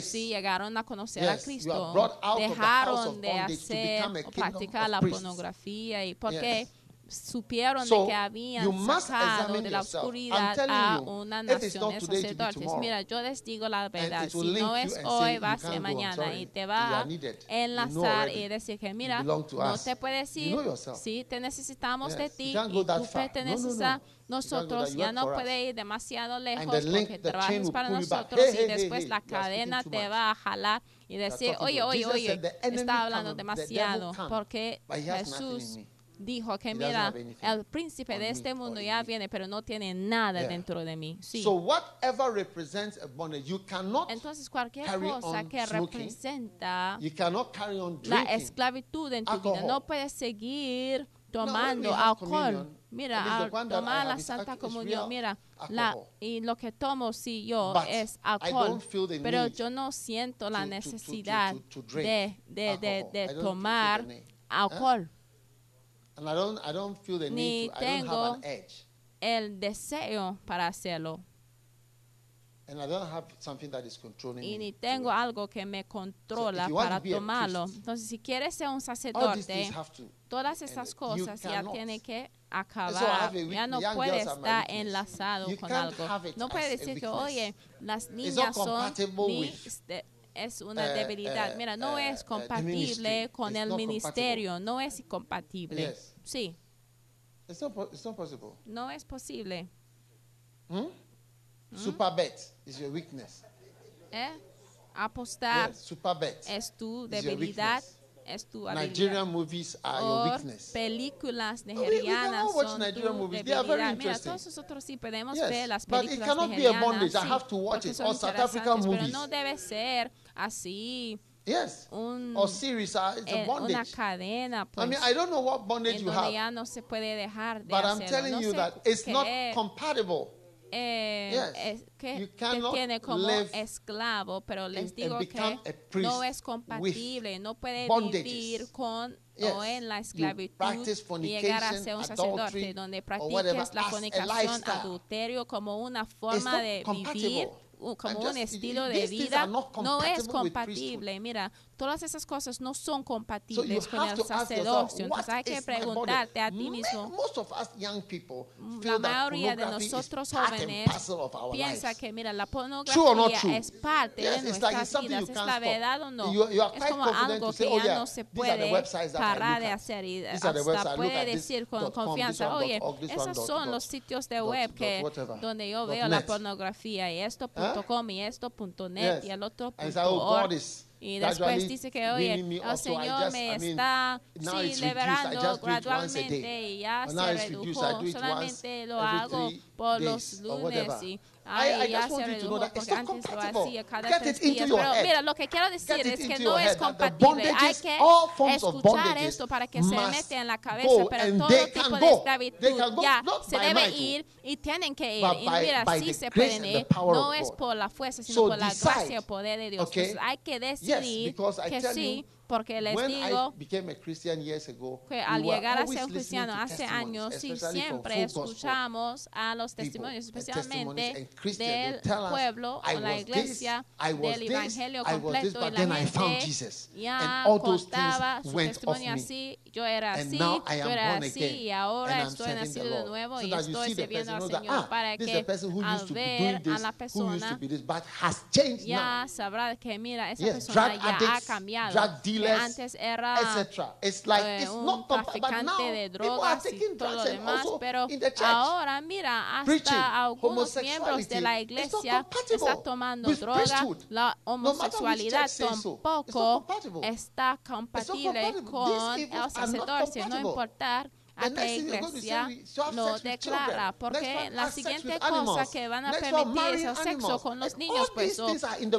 A: sí, llegaron a conocer a Cristo, dejaron de hacer o practicar la pornografía. Y porque
B: Yes.
A: Supieron
B: So,
A: de que habían sacado de la oscuridad a una nación de sacerdotes. Mira, yo les digo la verdad, si no es hoy, va a
B: "You
A: ser mañana y te va a enlazar y decir que mira, no te puedes ir, sí, te necesitamos de ti y tú perteneces a nosotros, ya no puedes ir demasiado lejos porque trabajas para nosotros y después la cadena te va a jalar y decir, oye, oye, oye,
B: said, "The enemy
A: está hablando demasiado porque Jesús. Dijo que mira, el príncipe de este mundo ya
B: me."
A: viene, pero no tiene nada
B: Yeah.
A: dentro de mí. Sí.
B: So whatever represents a bondage, you cannot
A: Entonces cualquier
B: carry
A: cosa que
B: smoking.
A: representa
B: you cannot carry on
A: la
B: drinking.
A: esclavitud en tu vida, no puedes seguir tomando alcohol. Mira, al
B: I
A: tomar la Santa Comunión, mira, La, y lo que tomo sí yo
B: But
A: es alcohol, pero yo no siento la necesidad de, de, de, de tomar alcohol.
B: And I don't, I don't feel the
A: Ni
B: need to, I don't
A: tengo-
B: have an edge.
A: El deseo para hacerlo.
B: And I don't have something that is controlling
A: Y
B: me.
A: ni
B: to
A: tengo
B: it.
A: algo que me controla
B: you want
A: para
B: to be a
A: tomarlo.
B: priest,
A: Entonces, si quieres ser un
B: All these
A: sacerdote,
B: have to.
A: todas esas
B: you
A: cosas ya
B: cannot.
A: tiene que
B: So I
A: acabar.
B: have a
A: Ya no
B: Young
A: puede
B: girls are my
A: estar
B: weakness.
A: enlazado
B: You
A: con
B: can't
A: algo.
B: have it
A: No
B: as
A: puede decir que,
B: weakness.
A: oye, las
B: not
A: niñas son
B: compatible
A: mi-
B: with,
A: este, es una
B: uh,
A: debilidad.
B: uh,
A: Mira, no
B: uh,
A: es compatible con
B: It's
A: el ministerio, no es compatible.
B: Yes.
A: Sí,
B: It's not, it's not possible.
A: no es posible.
B: Hmm? Super bet is your weakness.
A: ¿eh? Apostar
B: Yes, super bet.
A: es tu
B: your
A: debilidad, es tu habilidad.
B: Nigerian movies are your
A: Or
B: weakness.
A: películas
B: we- we
A: nigerianas
B: all watch
A: son
B: Nigerian
A: tu
B: movies. They are very.
A: Mira, todos nosotros sí podemos
B: Yes,
A: ver las
B: but it
A: películas
B: cannot be a
A: nigerianas.
B: bondage. I
A: sí,
B: have to watch it. Or South African movies.
A: Pero no debe ser así
B: Yes.
A: un,
B: Or series are it's a
A: eh, una
B: bondage.
A: cadena,
B: I
A: pues,
B: mean, I don't know what bondage you have,
A: ya no se puede dejar de
B: but I'm telling
A: no
B: you that it's not compatible
A: eh,
B: Yes.
A: es que
B: You cannot
A: tiene como esclavo, pero les digo que no es compatible, no puede
B: bondages.
A: vivir con
B: Yes.
A: o en la esclavitud y llegar a ser un sacerdote donde
B: or whatever
A: practiques la fornicación, adulterio como una forma de
B: compatible.
A: vivir, como
B: And
A: un estilo de vida, no es
B: compatible.
A: Mira, todas esas cosas no son compatibles
B: So
A: con el sacerdocio. Entonces hay que preguntarte a ti mismo.
B: Most of us young people
A: La mayoría de nosotros jóvenes piensa que mira la pornografía es parte
B: Yes,
A: de
B: like
A: nuestras
B: something
A: vidas. ¿Es la verdad o no?
B: You you
A: es como algo que
B: "Oh,
A: ya
B: yeah,
A: no se puede parar de hacer y hasta puede decir con confianza, oye, esos son los sitios de web que donde yo veo la pornografía y esto.com y esto.net y el otro
B: Oh,
A: y después dice que, oye, el
B: I
A: Señor me está sí, liberando gradualmente y ya se redujo. Solamente lo hago por los lunes y ay, ya se redujo porque antes lo hacía cada tres días. Pero mira, lo que quiero decir es que no es compatible. Hay que escuchar esto para que se mete en la cabeza, pero todo tipo de esclavitud ya se debe ir y tienen que ir. Y mira, sí se pueden ir. No es por la fuerza, sino por la gracia y el poder de Dios. Entonces hay que
B: Yes, I
A: que
B: tell
A: sí,
B: you,
A: porque les digo que al llegar a ser un cristiano hace años, sí, siempre escuchamos a los testimonios, especialmente del pueblo
B: "I
A: o la iglesia del evangelio completo y la gente ya contaba su testimonio así, yo era así, yo era así y ahora estoy nacido de nuevo
B: So
A: y estoy sirviendo al
B: that,
A: Señor
B: ah,
A: para que al ver a la persona
B: this,
A: ya sabrá que mira, esa
B: Yes,
A: persona ya ha cambiado. que antes era.
B: It's like
A: eh, un
B: not
A: traficante
B: now
A: de drogas y todo lo demás, pero ahora mira, hasta algunos miembros de la iglesia están tomando
B: with
A: droga,
B: priesthood.
A: la homosexualidad tampoco está compatible con el
B: are not
A: sacerdocio, no
B: compatible.
A: importar a qué iglesia lo declara, porque la siguiente cosa que van a permitir es el sexo con los niños, pues, o,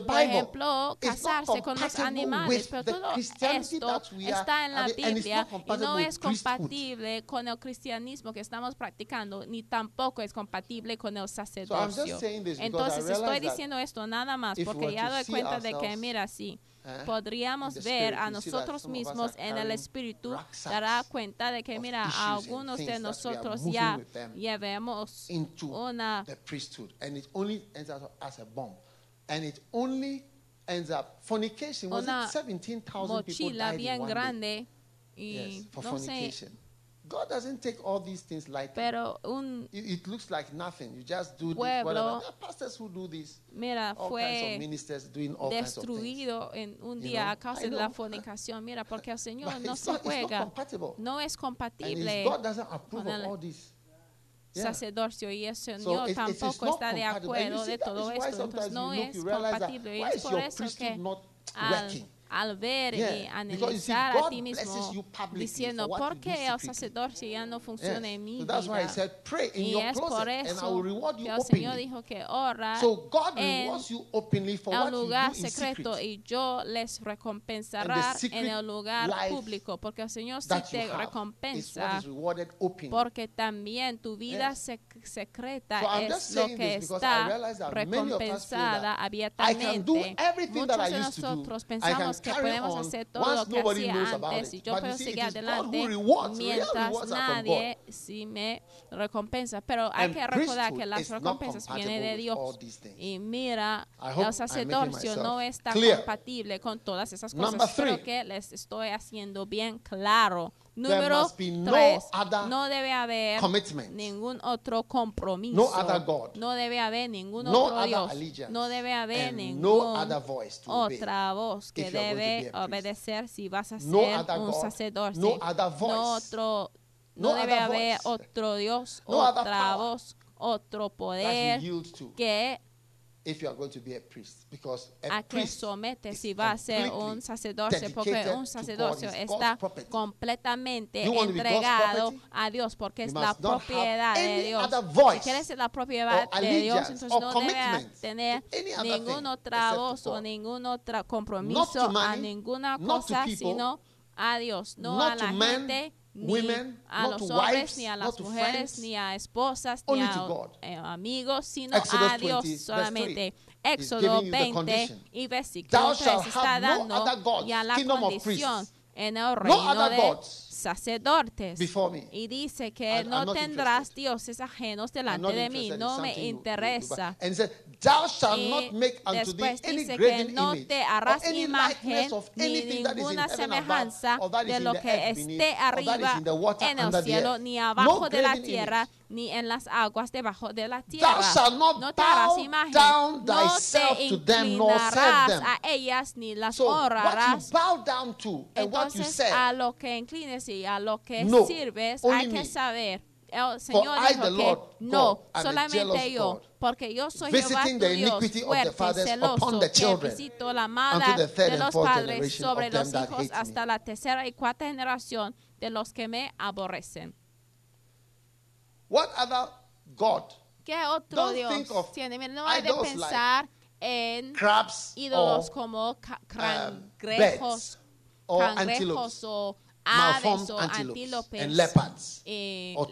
A: por ejemplo, casarse con los animales, pero todo esto está en la Biblia y no es compatible con el cristianismo que estamos practicando, ni tampoco es compatible con el sacerdocio. Entonces estoy diciendo esto nada más porque ya doy cuenta de que, mira, sí, podríamos
B: in the
A: ver a nosotros mismos en el espíritu, dará cuenta de que, mira, algunos de nosotros ya llevemos una
B: the priesthood, and it only ends up as a bomb, and it only ends up fornication. Was
A: Una mochila bien grande y no sé.
B: God doesn't take all these things lightly.
A: pero un,
B: it, it looks like nothing. You just do this, whatever. There are pastors who do this.
A: mira,
B: All kinds of
A: fue
B: ministers doing all kinds of things.
A: destruido en un
B: You
A: día
B: know,
A: a causa de la fornicación. Mira, porque el Señor no se juega,
B: compatible.
A: no es compatible
B: God doesn't approve of all this. Yeah.
A: sacerdocio y el Señor tampoco está de acuerdo de todo esto. Entonces no es compatible y es por eso que
B: not
A: al
B: working?
A: Al ver y
B: Yeah, because you see,
A: analizar a ti mismo, diciendo, ¿por qué el
B: secretly?"
A: sacerdocio ya no funciona
B: Yes.
A: en mi
B: So
A: vida?
B: said,
A: Y es por eso que el Señor dijo que ora
B: So God
A: en
B: rewards you openly for
A: el lugar
B: in
A: secreto
B: secret.
A: y yo les recompensaré
B: secret
A: en el lugar público, porque el Señor sí te recompensa, porque también tu vida
B: Yes.
A: sec- secreta
B: So
A: es lo que está recompensada abiertamente. Muchos de nosotros pensamos que podemos hacer todo lo que hacía antes y yo puedo seguir adelante mientras nadie sí me recompensa. Pero hay que recordar que las recompensas vienen de Dios. Y mira, el sacerdocio no está compatible con todas esas cosas. Creo que les estoy haciendo bien claro. Número
B: must be no
A: tres,
B: other
A: no debe haber
B: commitment.
A: ningún otro compromiso.
B: No other God.
A: No debe haber ningún otro Dios. No debe haber
B: obey
A: otra voz que debe obedecer si vas a ser un sacerdote.
B: no other voice.
A: No otro, no, debe haber otro Dios, otra voz, otro poder que
B: if you are going to be a priest. Because a
A: a que somete si va a ser un sacerdocio, porque un sacerdocio está completamente entregado a Dios, porque es la propiedad de Dios. Si quieres ser la propiedad de Dios, entonces no debe tener
B: thing
A: otra voz o ningún otro compromiso
B: to
A: a
B: money,
A: ninguna cosa,
B: people,
A: sino a Dios, no a la gente, ni
B: women,
A: a los hombres,
B: wives,
A: ni a las mujeres,
B: friends,
A: ni a esposas, ni a eh, amigos, sino
B: Exodus
A: a Dios
B: 20, verse
A: solamente.
B: 3 is
A: Éxodo
B: giving you the
A: 20
B: condition.
A: y versículo
B: Thou
A: 3
B: shalt
A: está
B: no
A: dando
B: gods,
A: ya la condición en el
B: No
A: reino
B: other
A: de sacerdotes. Y dice que
B: I'm
A: no tendrás
B: interested.
A: dioses ajenos delante de mí, no me interesa.
B: Said, Thou shalt
A: Y
B: not make unto thee any
A: que
B: graven
A: no
B: image
A: te harás
B: any
A: imagen
B: likeness of
A: ni
B: anything that is in
A: ninguna
B: above,
A: semejanza
B: or that is
A: de
B: in
A: lo
B: the
A: que
B: earth beneath,
A: esté
B: or that is
A: arriba
B: in the water
A: en el cielo, ni
B: No
A: abajo de la tierra,
B: image.
A: ni en las aguas debajo de la
B: Thou
A: tierra.
B: shalt not
A: No te harás imagen,
B: down
A: no
B: thyself
A: te
B: to them, nor serve
A: inclinarás
B: them.
A: a ellas, ni las
B: So what you
A: honrarás.
B: bow down to and what you
A: Entonces, a lo que inclines y a lo que
B: No,
A: sirves, hay que saber. El Señor
B: I,
A: dijo
B: the
A: que
B: Lord
A: no, solamente yo, porque yo soy Jehová tu
B: the
A: Dios, fuerte, celoso, que visito la
B: third
A: de los padres sobre los hijos hasta la tercera y cuarta generación de los que me aborrecen.
B: what other God,
A: ¿Qué otro
B: Don't
A: Dios tiene? Mira, no hay de
B: idols like
A: en
B: crabs,
A: ídolos
B: or
A: como
B: um,
A: cangrejos, o aves o
B: antelopes,
A: antílopes,
B: and leopards,
A: eh,
B: or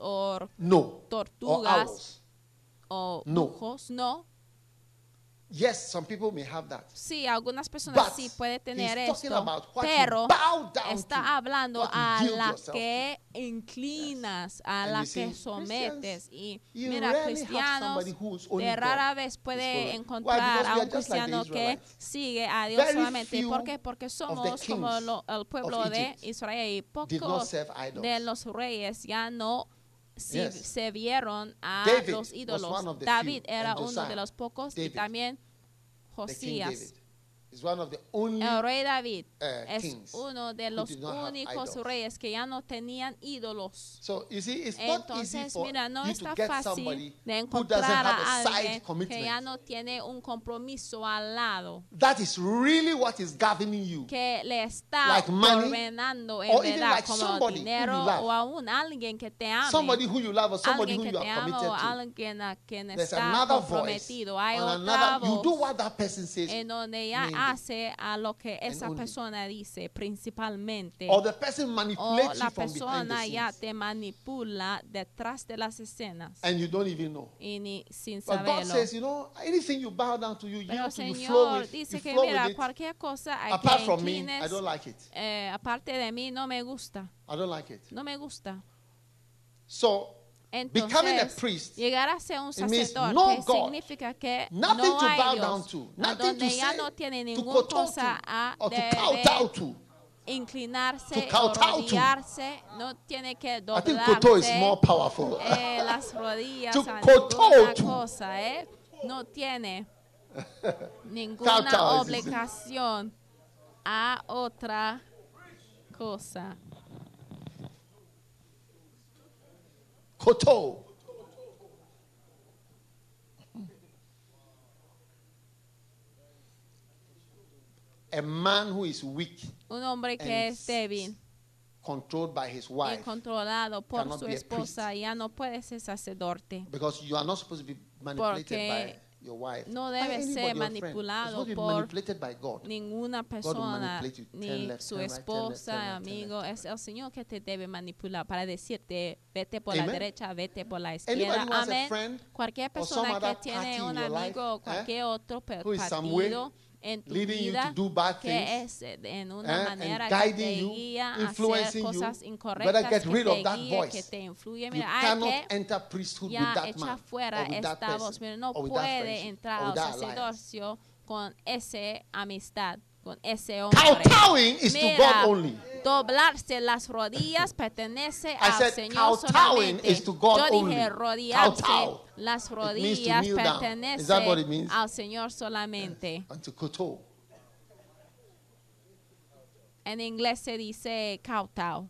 A: o
B: no, or
A: tortugas
B: owls.
A: o
B: No.
A: brujos, no.
B: Yes, some people may have that.
A: Sí, algunas personas
B: But
A: sí pueden tener esto, pero está hablando a la que inclinas, a
B: And
A: la que sometes. Y mira, cristianos, de rara vez puede encontrar a un
B: just like
A: cristiano que sigue a Dios
B: Very
A: solamente. ¿Por qué? Porque somos como lo- el pueblo de Israel y pocos de los reyes ya no si-
B: Yes.
A: se vieron a
B: David
A: los ídolos. David era uno de los pocos y también Josías.
B: Is one of the only
A: El rey David
B: uh,
A: es uno de los únicos reyes que ya no tenían ídolos.
B: So you see, it's not easy
A: Entonces,
B: for
A: mira, no
B: you
A: está fácil de
B: who doesn't
A: encontrar
B: have
A: a alguien que ya
B: commitment.
A: no tiene un compromiso al lado,
B: That is really what is governing you.
A: que le está
B: Like money,
A: ordenando en verdad
B: like
A: como dinero
B: you love.
A: o aún alguien que te ame.
B: Somebody who you love or somebody
A: alguien
B: who you
A: te
B: are
A: ama
B: committed
A: o
B: to.
A: alguien a quien
B: There's
A: está comprometido. Hay otra
B: another, you do
A: voz
B: what that person says.
A: en donde
B: mainly.
A: Hace a lo que esa persona dice principalmente.
B: Or the person
A: o
B: manipulates
A: la
B: behind the
A: persona ya te manipula detrás de las escenas
B: And you don't even know.
A: y ni sin
B: But God
A: saberlo.
B: says, you know, anything you bow down to, you
A: Pero
B: you flow
A: Señor
B: with,
A: dice
B: you
A: que
B: flow
A: mira, cualquier cosa a
B: Apart from me, I don't like it.
A: eh, aparte de mí, no me gusta.
B: I don't like it.
A: No me gusta.
B: So,
A: Entonces,
B: priest,
A: llegar a ser un sacerdote
B: no
A: significa que
B: nothing
A: no
B: to
A: hay
B: bow
A: Dios,
B: down to,
A: a
B: nothing to
A: donde ya
B: say,
A: no tiene
B: to
A: ninguna cosa a
B: kowtow to.
A: inclinarse
B: To
A: o
B: kowtow to.
A: rodillarse, no tiene que
B: I think koto is more
A: doblarse
B: powerful.
A: eh, las rodillas
B: To
A: a ninguna
B: to.
A: cosa, ¿eh? No tiene ninguna obligación a otra cosa.
B: A man who is weak,
A: Un hombre que
B: And
A: es débil
B: controlled by his
A: y
B: wife,
A: controlado por su esposa ya no puede ser sacerdote.
B: because you are not supposed to be manipulated
A: Porque
B: by your wife.
A: no debe ser manipulado por. Ninguna persona ni su esposa, amigo, es el Señor que te debe manipular para decirte, vete por la derecha, vete por la izquierda. Amén. Cualquier persona que tiene un amigo o
B: eh,
A: cualquier otro partido en tu
B: leading you to do bad things,
A: que es eh, en una
B: eh,
A: manera
B: and
A: que te
B: guiding you,
A: guía a hacer
B: influencing you,
A: cosas incorrectas,
B: get
A: que
B: rid of
A: te
B: that
A: guíe,
B: voice.
A: que te influye.
B: You
A: Mira, hay
B: cannot
A: que
B: enter priesthood with
A: ya
B: that
A: echa
B: man
A: fuera
B: or with that
A: esta
B: person
A: voz. Mira, no
B: or with that
A: puede
B: friendship
A: entrar
B: or
A: al
B: with that alliance.
A: sacerdocio con esa amistad, con ese hombre.
B: Kowtowing is to God only.
A: doblarse las rodillas pertenece
B: I
A: al
B: said
A: Señor
B: kowtowing
A: solamente.
B: is to God
A: Yo dije
B: only.
A: rodearse
B: Kowtow.
A: Las rodillas
B: kneel down. Is
A: pertenece
B: that what it means?
A: al Señor solamente.
B: Koto.
A: En inglés se dice kowtow.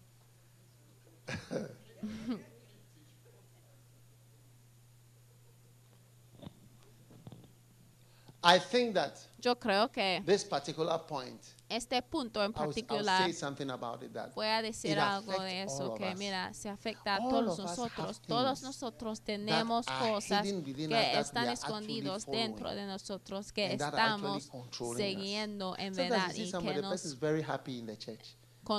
B: I think that
A: Yo creo que
B: this particular point,
A: este punto en particular voy a decir algo de eso que mira se afecta a todos nosotros. todos nosotros tenemos cosas que están escondidos dentro de nosotros que estamos siguiendo en verdad y que nos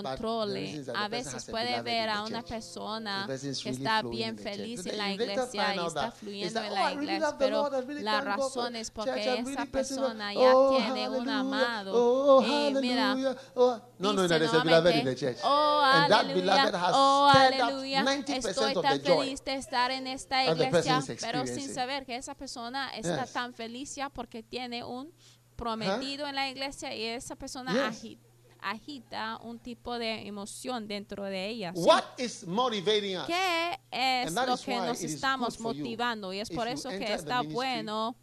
A: controle. a veces puede ver a una persona que está bien feliz en la iglesia y está fluyendo en
B: "Oh,
A: la
B: really
A: iglesia pero la razón es porque esa persona ya
B: Oh,
A: tiene un amado.
B: Oh,
A: y mira.
B: hallelujah. Oh, no, no, no, beloved in the
A: nuevamente,
B: church.
A: Oh,
B: and that
A: aleluya,
B: beloved has
A: oh, aleluya.
B: 90%
A: Estoy tan feliz de estar en esta iglesia, pero sin saber que esa persona está tan feliz ya porque tiene un prometido en la iglesia y esa persona
B: Yes.
A: Agi- agita un tipo de emoción dentro de ella. ¿sí?
B: What is motivating us?
A: ¿Qué es lo que nos estamos motivando? Y es por eso que está
B: ministry
A: bueno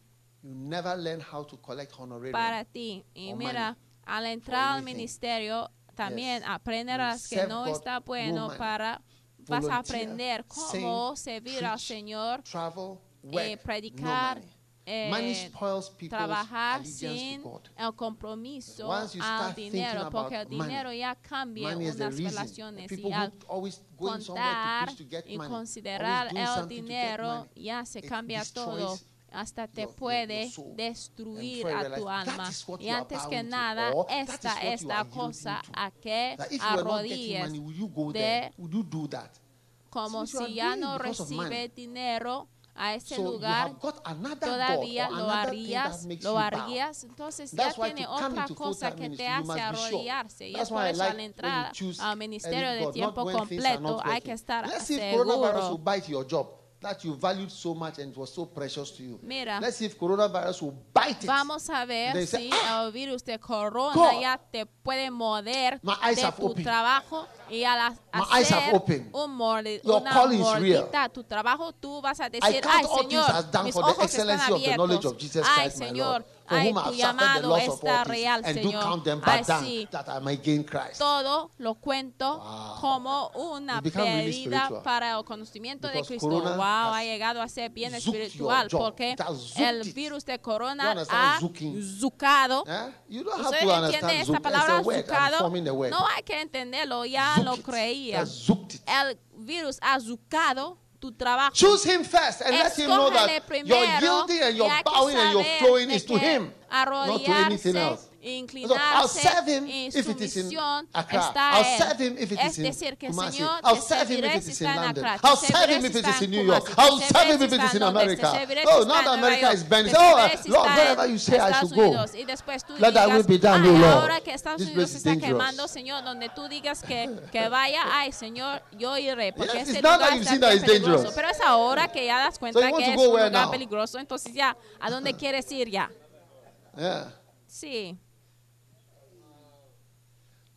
B: You never learn how to collect honorarium.
A: para ti. Y mira, al entrar al ministerio, también
B: Yes.
A: aprenderás que no está
B: no
A: bueno
B: money.
A: para vas a aprender cómo servir al Señor,
B: Travel,
A: eh,
B: work,
A: predicar,
B: no.
A: Eh,
B: money spoils people's
A: trabajar sin el compromiso al dinero, porque el
B: money,
A: dinero ya cambia unas relaciones y al contar y considerar el dinero ya se cambia todo. hasta te puede destruir
B: And
A: a tu alma. y antes que nada esta es la cosa a que arrodilles de como si ya no recibe dinero a ese
B: So
A: lugar todavía lo harías, lo harías, entonces ya
B: That's
A: tiene otra cosa que te hace arrodillarse. Y es por eso
B: like
A: al entrar al ministerio de tiempo completo hay que estar seguro.
B: That you valued so much and it was so precious to you.
A: Mira.
B: Let's see if coronavirus will bite it.
A: Vamos a ver
B: They say,
A: si
B: "Ah,
A: el virus de corona
B: God,
A: ya te puede morder de
B: have
A: tu
B: opened.
A: trabajo y al hacer un
B: Your
A: una
B: is
A: mordita a tu trabajo, tú vas a decir, ay Señor, mis
B: for the
A: ojos están
B: excellency of the knowledge
A: abiertos.
B: of Jesus
A: Ay
B: Christ, my
A: Señor, ay tu llamado está real,
B: and do
A: Señor.
B: count them
A: Ay
B: but down,
A: sí,
B: that I may gain Christ.
A: todo lo cuento
B: Wow.
A: como una
B: become really
A: para el conocimiento de
B: Because
A: Cristo.
B: corona
A: Wow, ha llegado a ser bien espiritual porque el virus de corona ha zucado.
B: Eh?
A: ¿Usted entiende esta palabra zucado? No hay que entenderlo, ya lo creía. El virus ha zucado tu trabajo.
B: Choose him first and let him know that your
A: primero
B: yielding and your
A: y hay que
B: bowing and your
A: saber
B: flowing is to him, not to anything else.
A: Inclinarse
B: serve him
A: y
B: if it is in
A: sumisión está
B: I'll
A: a él.
B: serve him if it
A: es decir, que el. Señor
B: I'll serve him if it is
A: está
B: in
A: en
B: London. I'll serve him if it
A: está
B: is in
A: en
B: New York. I'll serve him if it
A: está
B: is in
A: en
B: America. Oh,
A: en Nueva
B: America is
A: te
B: Oh, Lord, wherever
A: en
B: you say I should
A: Estados
B: go.
A: Unidos. Y después tú
B: Let that will be done,
A: "Ay,
B: O Lord.
A: ahora que Estados Unidos está
B: dangerous."
A: quemando, Señor, donde tú digas que, que vaya, ay, Señor, yo iré, porque
B: Yes,
A: este lugar está peligroso. Pero es ahora que ya das cuenta que es un lugar peligroso, entonces ya, ¿a dónde quieres ir ya? Sí.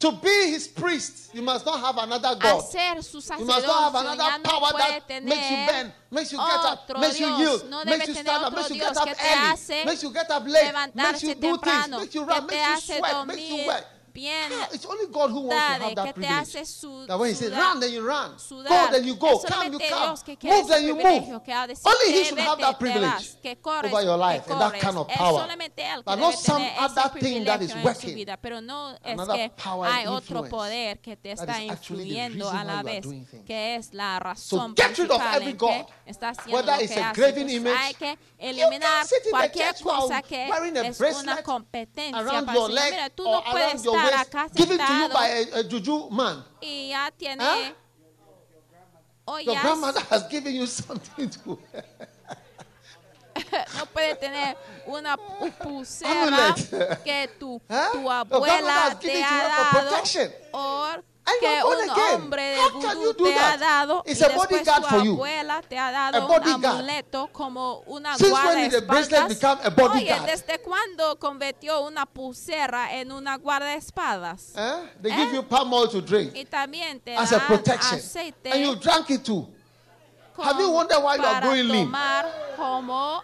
B: To be his priest, you must not have another God.
A: Hacer su
B: You must not have another
A: no
B: power that makes you bend, makes you get up, makes you yield,
A: No
B: makes you stand up, makes you get up early, makes you get up late, makes you do things, makes you run, makes you sweat, makes you work.
A: Bien
B: Ah, It's only God who wants to have
A: que
B: that
A: te
B: privilege.
A: hace su-
B: That when He says
A: sudar-
B: run, then you run.
A: sudar.
B: Go, then you go.
A: Es
B: Come, you
A: solamente
B: come.
A: Dios que quiere
B: Move, then
A: ese
B: you
A: privilegio,
B: move.
A: que al decir
B: Only
A: que
B: He should have
A: vete,
B: that
A: te vas,
B: privilege
A: que corres,
B: over your
A: que
B: life and that
A: corres.
B: kind of
A: Es
B: power.
A: solamente Él que
B: But
A: debe
B: not some
A: tener ese
B: other thing that is
A: privilegio en su
B: working.
A: vida, pero no es
B: Another
A: que
B: power and
A: hay otro
B: influence
A: poder que te
B: that
A: está
B: is actually the
A: influyendo
B: reason
A: a
B: why
A: la
B: you are
A: vez,
B: doing things.
A: que es la
B: So
A: razón
B: get rid of
A: principal
B: every
A: en
B: God.
A: que está haciendo
B: Whether
A: lo
B: it's
A: que
B: a
A: hace.
B: graven
A: Entonces,
B: image,
A: hay que
B: you
A: eliminar
B: can sit in the
A: cualquier
B: church while
A: cosa que
B: wearing a
A: es una
B: bracelet
A: competencia
B: around
A: para
B: your
A: el Señor.
B: leg
A: Mira, tú
B: or
A: no puedes
B: around your
A: estar
B: waist,
A: acá
B: given to you by a, a juju man.
A: y ya tiene
B: Huh?
A: o
B: Your
A: ya
B: grandmother has given you something to wear.
A: no puede tener una pulsera
B: Amulet.
A: que tu, tu abuela te ha
B: to you for
A: dado
B: protection.
A: Que un
B: again.
A: hombre de vudú te ha dado
B: It's
A: y después tu abuela te ha dado un amuleto como una
B: Since
A: guardaespaldas. Oye? ¿desde cuándo convirtió una pulsera en una guardaespaldas?
B: Eh? They
A: Eh?
B: give you palm oil to drink
A: Y también te
B: as a protection.
A: aceite
B: And you drank it too. Have you wondered why you are growing lean?
A: como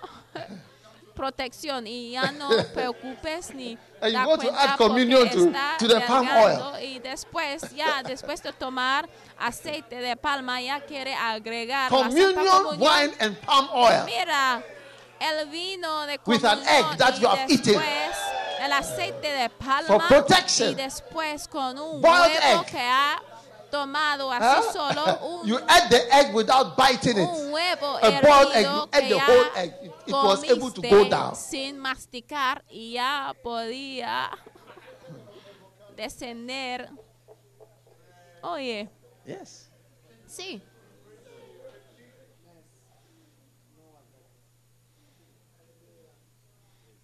A: protección y ya no preocupes ni
B: And you
A: da
B: go to
A: cuenta
B: add communion to-
A: está
B: to the palm
A: delgado y después ya después de tomar aceite de palma ya quiere agregar
B: Communion, wine, and palm oil.
A: Mira, el vino de
B: With an egg that you have eaten.
A: el aceite de palma
B: For protection.
A: y después con un
B: Boiled
A: huevo
B: egg.
A: que ha tomado solo un,
B: you ate the egg without biting it.
A: un huevo
B: A boiled egg,
A: hervido
B: you ate
A: que
B: the
A: ya
B: whole egg. It, it was able to go
A: comiste
B: down.
A: sin masticar y ya podía descender. Oye,
B: Yes.
A: sí.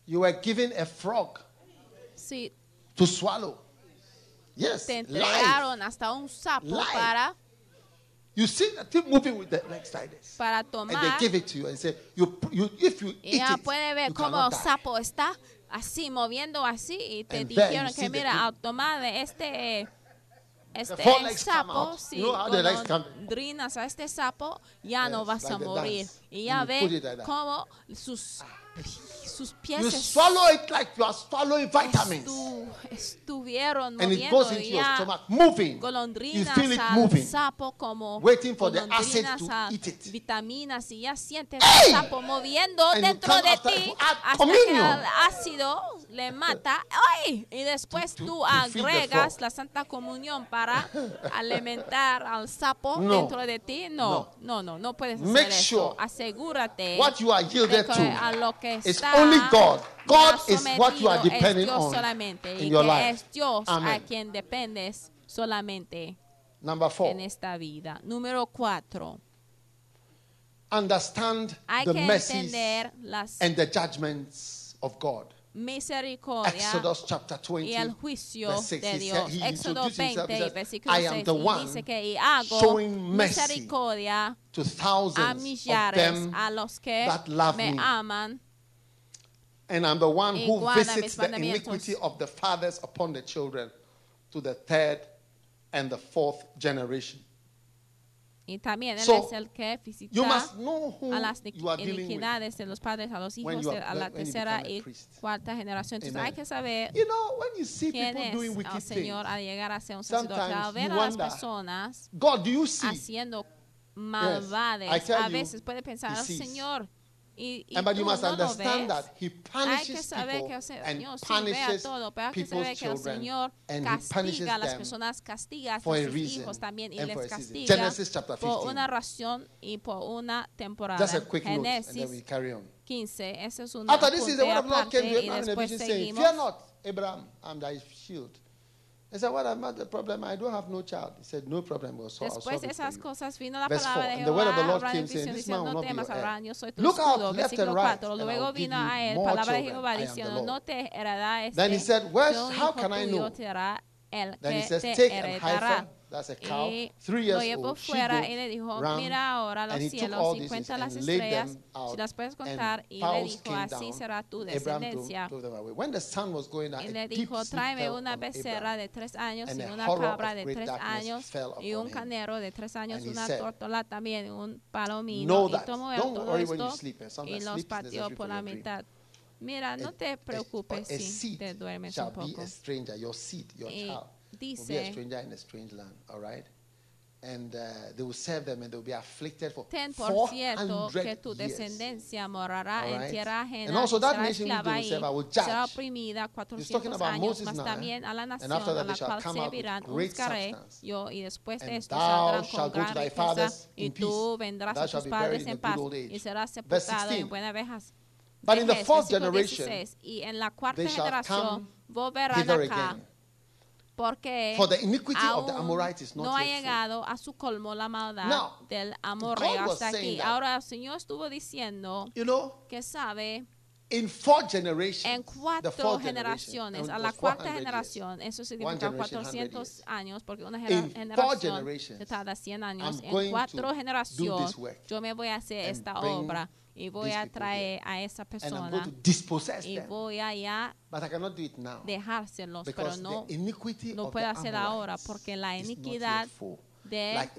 B: You were given a frog
A: Sí,
B: to swallow. Yes.
A: te entregaron hasta un sapo para,
B: You see the thing moving with the like this.
A: para
B: And
A: tomar.
B: they give it to you and say, you, you, if you eat it,
A: puede ver cómo el sapo está así, moviendo así. Y te
B: And
A: dijeron que mira, al tomar de este, este sapo, si
B: You know
A: drinas a este sapo, ya no vas
B: like
A: a morir. Y ya ve
B: like
A: cómo sus, sus pies
B: You
A: es-
B: swallow it like you are swallowing vitamins.
A: estu- estuvieron
B: And it goes
A: moviendo
B: into
A: y
B: your
A: ya
B: stomach, moving. You
A: golondrinas
B: feel it
A: al
B: moving.
A: sapo como
B: Waiting for the acid to
A: a
B: eat it.
A: vitaminas y ya sientes
B: Hey!
A: al sapo moviendo
B: And you
A: dentro
B: come
A: de
B: after
A: ti
B: to add
A: hasta que
B: communion.
A: el ácido le mata ¡Ay! y después
B: To- to-
A: tú
B: to feed the
A: agregas
B: frog.
A: la Santa Comunión para alimentar al sapo
B: No.
A: dentro de ti no no no no, puedes hacer
B: Make
A: eso
B: sure
A: asegúrate
B: What you are
A: de
B: yielded
A: que a
B: to
A: lo que
B: is only God. God is what you are depending on in your life.
A: Dios a
B: Amen.
A: quien dependes solamente
B: Number four,
A: en esta vida. Número cuatro,
B: understand
A: hay
B: the
A: que
B: mercies
A: entender las
B: and the judgments of God.
A: misericordia
B: Exodus chapter 20,
A: y el juicio
B: verse 6.
A: de Dios. Éxodo 20,
B: he
A: versículo
B: I am
A: 6,
B: the one
A: dice que y hago misericordia
B: to
A: a
B: thousands
A: millares,
B: of them,
A: a los que
B: that love
A: me
B: me.
A: aman
B: and I'm the one who visits the iniquity of the fathers upon the children to the third and the fourth generation.
A: y también Él
B: So,
A: es el que visita
B: You must know who
A: a las iniquidades de los padres a los hijos
B: are-
A: a la tercera y cuarta generación. Entonces
B: Amen.
A: hay que saber
B: You know, when you see
A: quién es
B: doing wicked
A: el Señor al llegar a ser un sacerdote. Al ver a las personas
B: God, do you see?
A: haciendo malvades, a veces puede pensar. Señor, y, y
B: And but you must
A: no
B: understand that He punishes people
A: que el
B: and
A: Señor sí
B: punishes
A: todo, pero hay que saber que el Señor
B: and
A: castiga a las personas, castiga a sus
B: reason
A: hijos también y
B: and
A: les castiga
B: Genesis chapter
A: por
B: 15.
A: una razón y por una temporada.
B: Just a quick note, and then
A: Génesis
B: we carry on.
A: 15, ese es un
B: After this is the word of the Lord came to Abraham in a vision saying. Fear not, Abraham, I'm thy shield. He said, What am I the problem? I don't have no child. He said, No problem, we'll solve, I'll
A: Después
B: solve
A: de
B: it for
A: esas
B: you.
A: cosas vino la
B: Verse
A: palabra
B: 4,
A: de
B: and the word of the
A: Jehová,
B: Lord
A: Abraham
B: came
A: en
B: saying,
A: visión
B: This
A: diciendo,
B: man will
A: no
B: not be
A: temas,
B: your heir.
A: Abraham, yo soy tu
B: Look out
A: escudo.
B: left and
A: Versículo
B: right,
A: 4.
B: and I will
A: Luego
B: give
A: vino
B: you
A: a él
B: more
A: palabra de
B: children.
A: Jehová
B: I am the
A: diciendo,
B: Lord.
A: no te heredará este,
B: Then he said, "Where's-
A: que un
B: how
A: hijo
B: can I
A: tuyo
B: know?"
A: te dará el
B: Then he
A: que
B: says,
A: te
B: Take an
A: heredará.
B: That's a cow.
A: Y
B: Three years lo llevó
A: fuera y le dijo, mira ahora los cielos y cuenta las estrellas, si las puedes contar. Y le dijo, así será tu descendencia. y le dijo, tráeme una becerra de tres años y una cabra de tres años y un canero de tres años, una tórtola también, un palomino. Y tomó todo esto y los
B: pateó
A: por la mitad. Mira, no te preocupes si te duermes un poco.
B: Your seed, your child
A: dice, ten por cierto que tu descendencia morará
B: right?
A: en tierra ajena,
B: also
A: será esclava ahí, será oprimida 400 años,
B: más
A: también a la nación a la cual servirán buscaré yo, y después de esto saldrán con gran riqueza, y tú vendrás a tus padres en paz, y serás sepultado en buena vejez.
B: But in the fourth generation,
A: y en la cuarta generación volverán acá porque
B: For the iniquity of the Amorite is not
A: no ha llegado a su colmo la maldad
B: Now,
A: del amorreo hasta aquí. Ahora el Señor estuvo diciendo
B: You know,
A: que sabe
B: in four generations,
A: en cuatro generaciones, a la cuarta generación, eso significa 400 años, porque una generación
B: generations,
A: se tarda 100 años. En cuatro generaciones yo me voy a hacer esta
B: bring
A: obra y voy a traer a esa persona y voy a ya dejárselos, pero no
B: lo
A: puedo hacer ahora porque la iniquidad de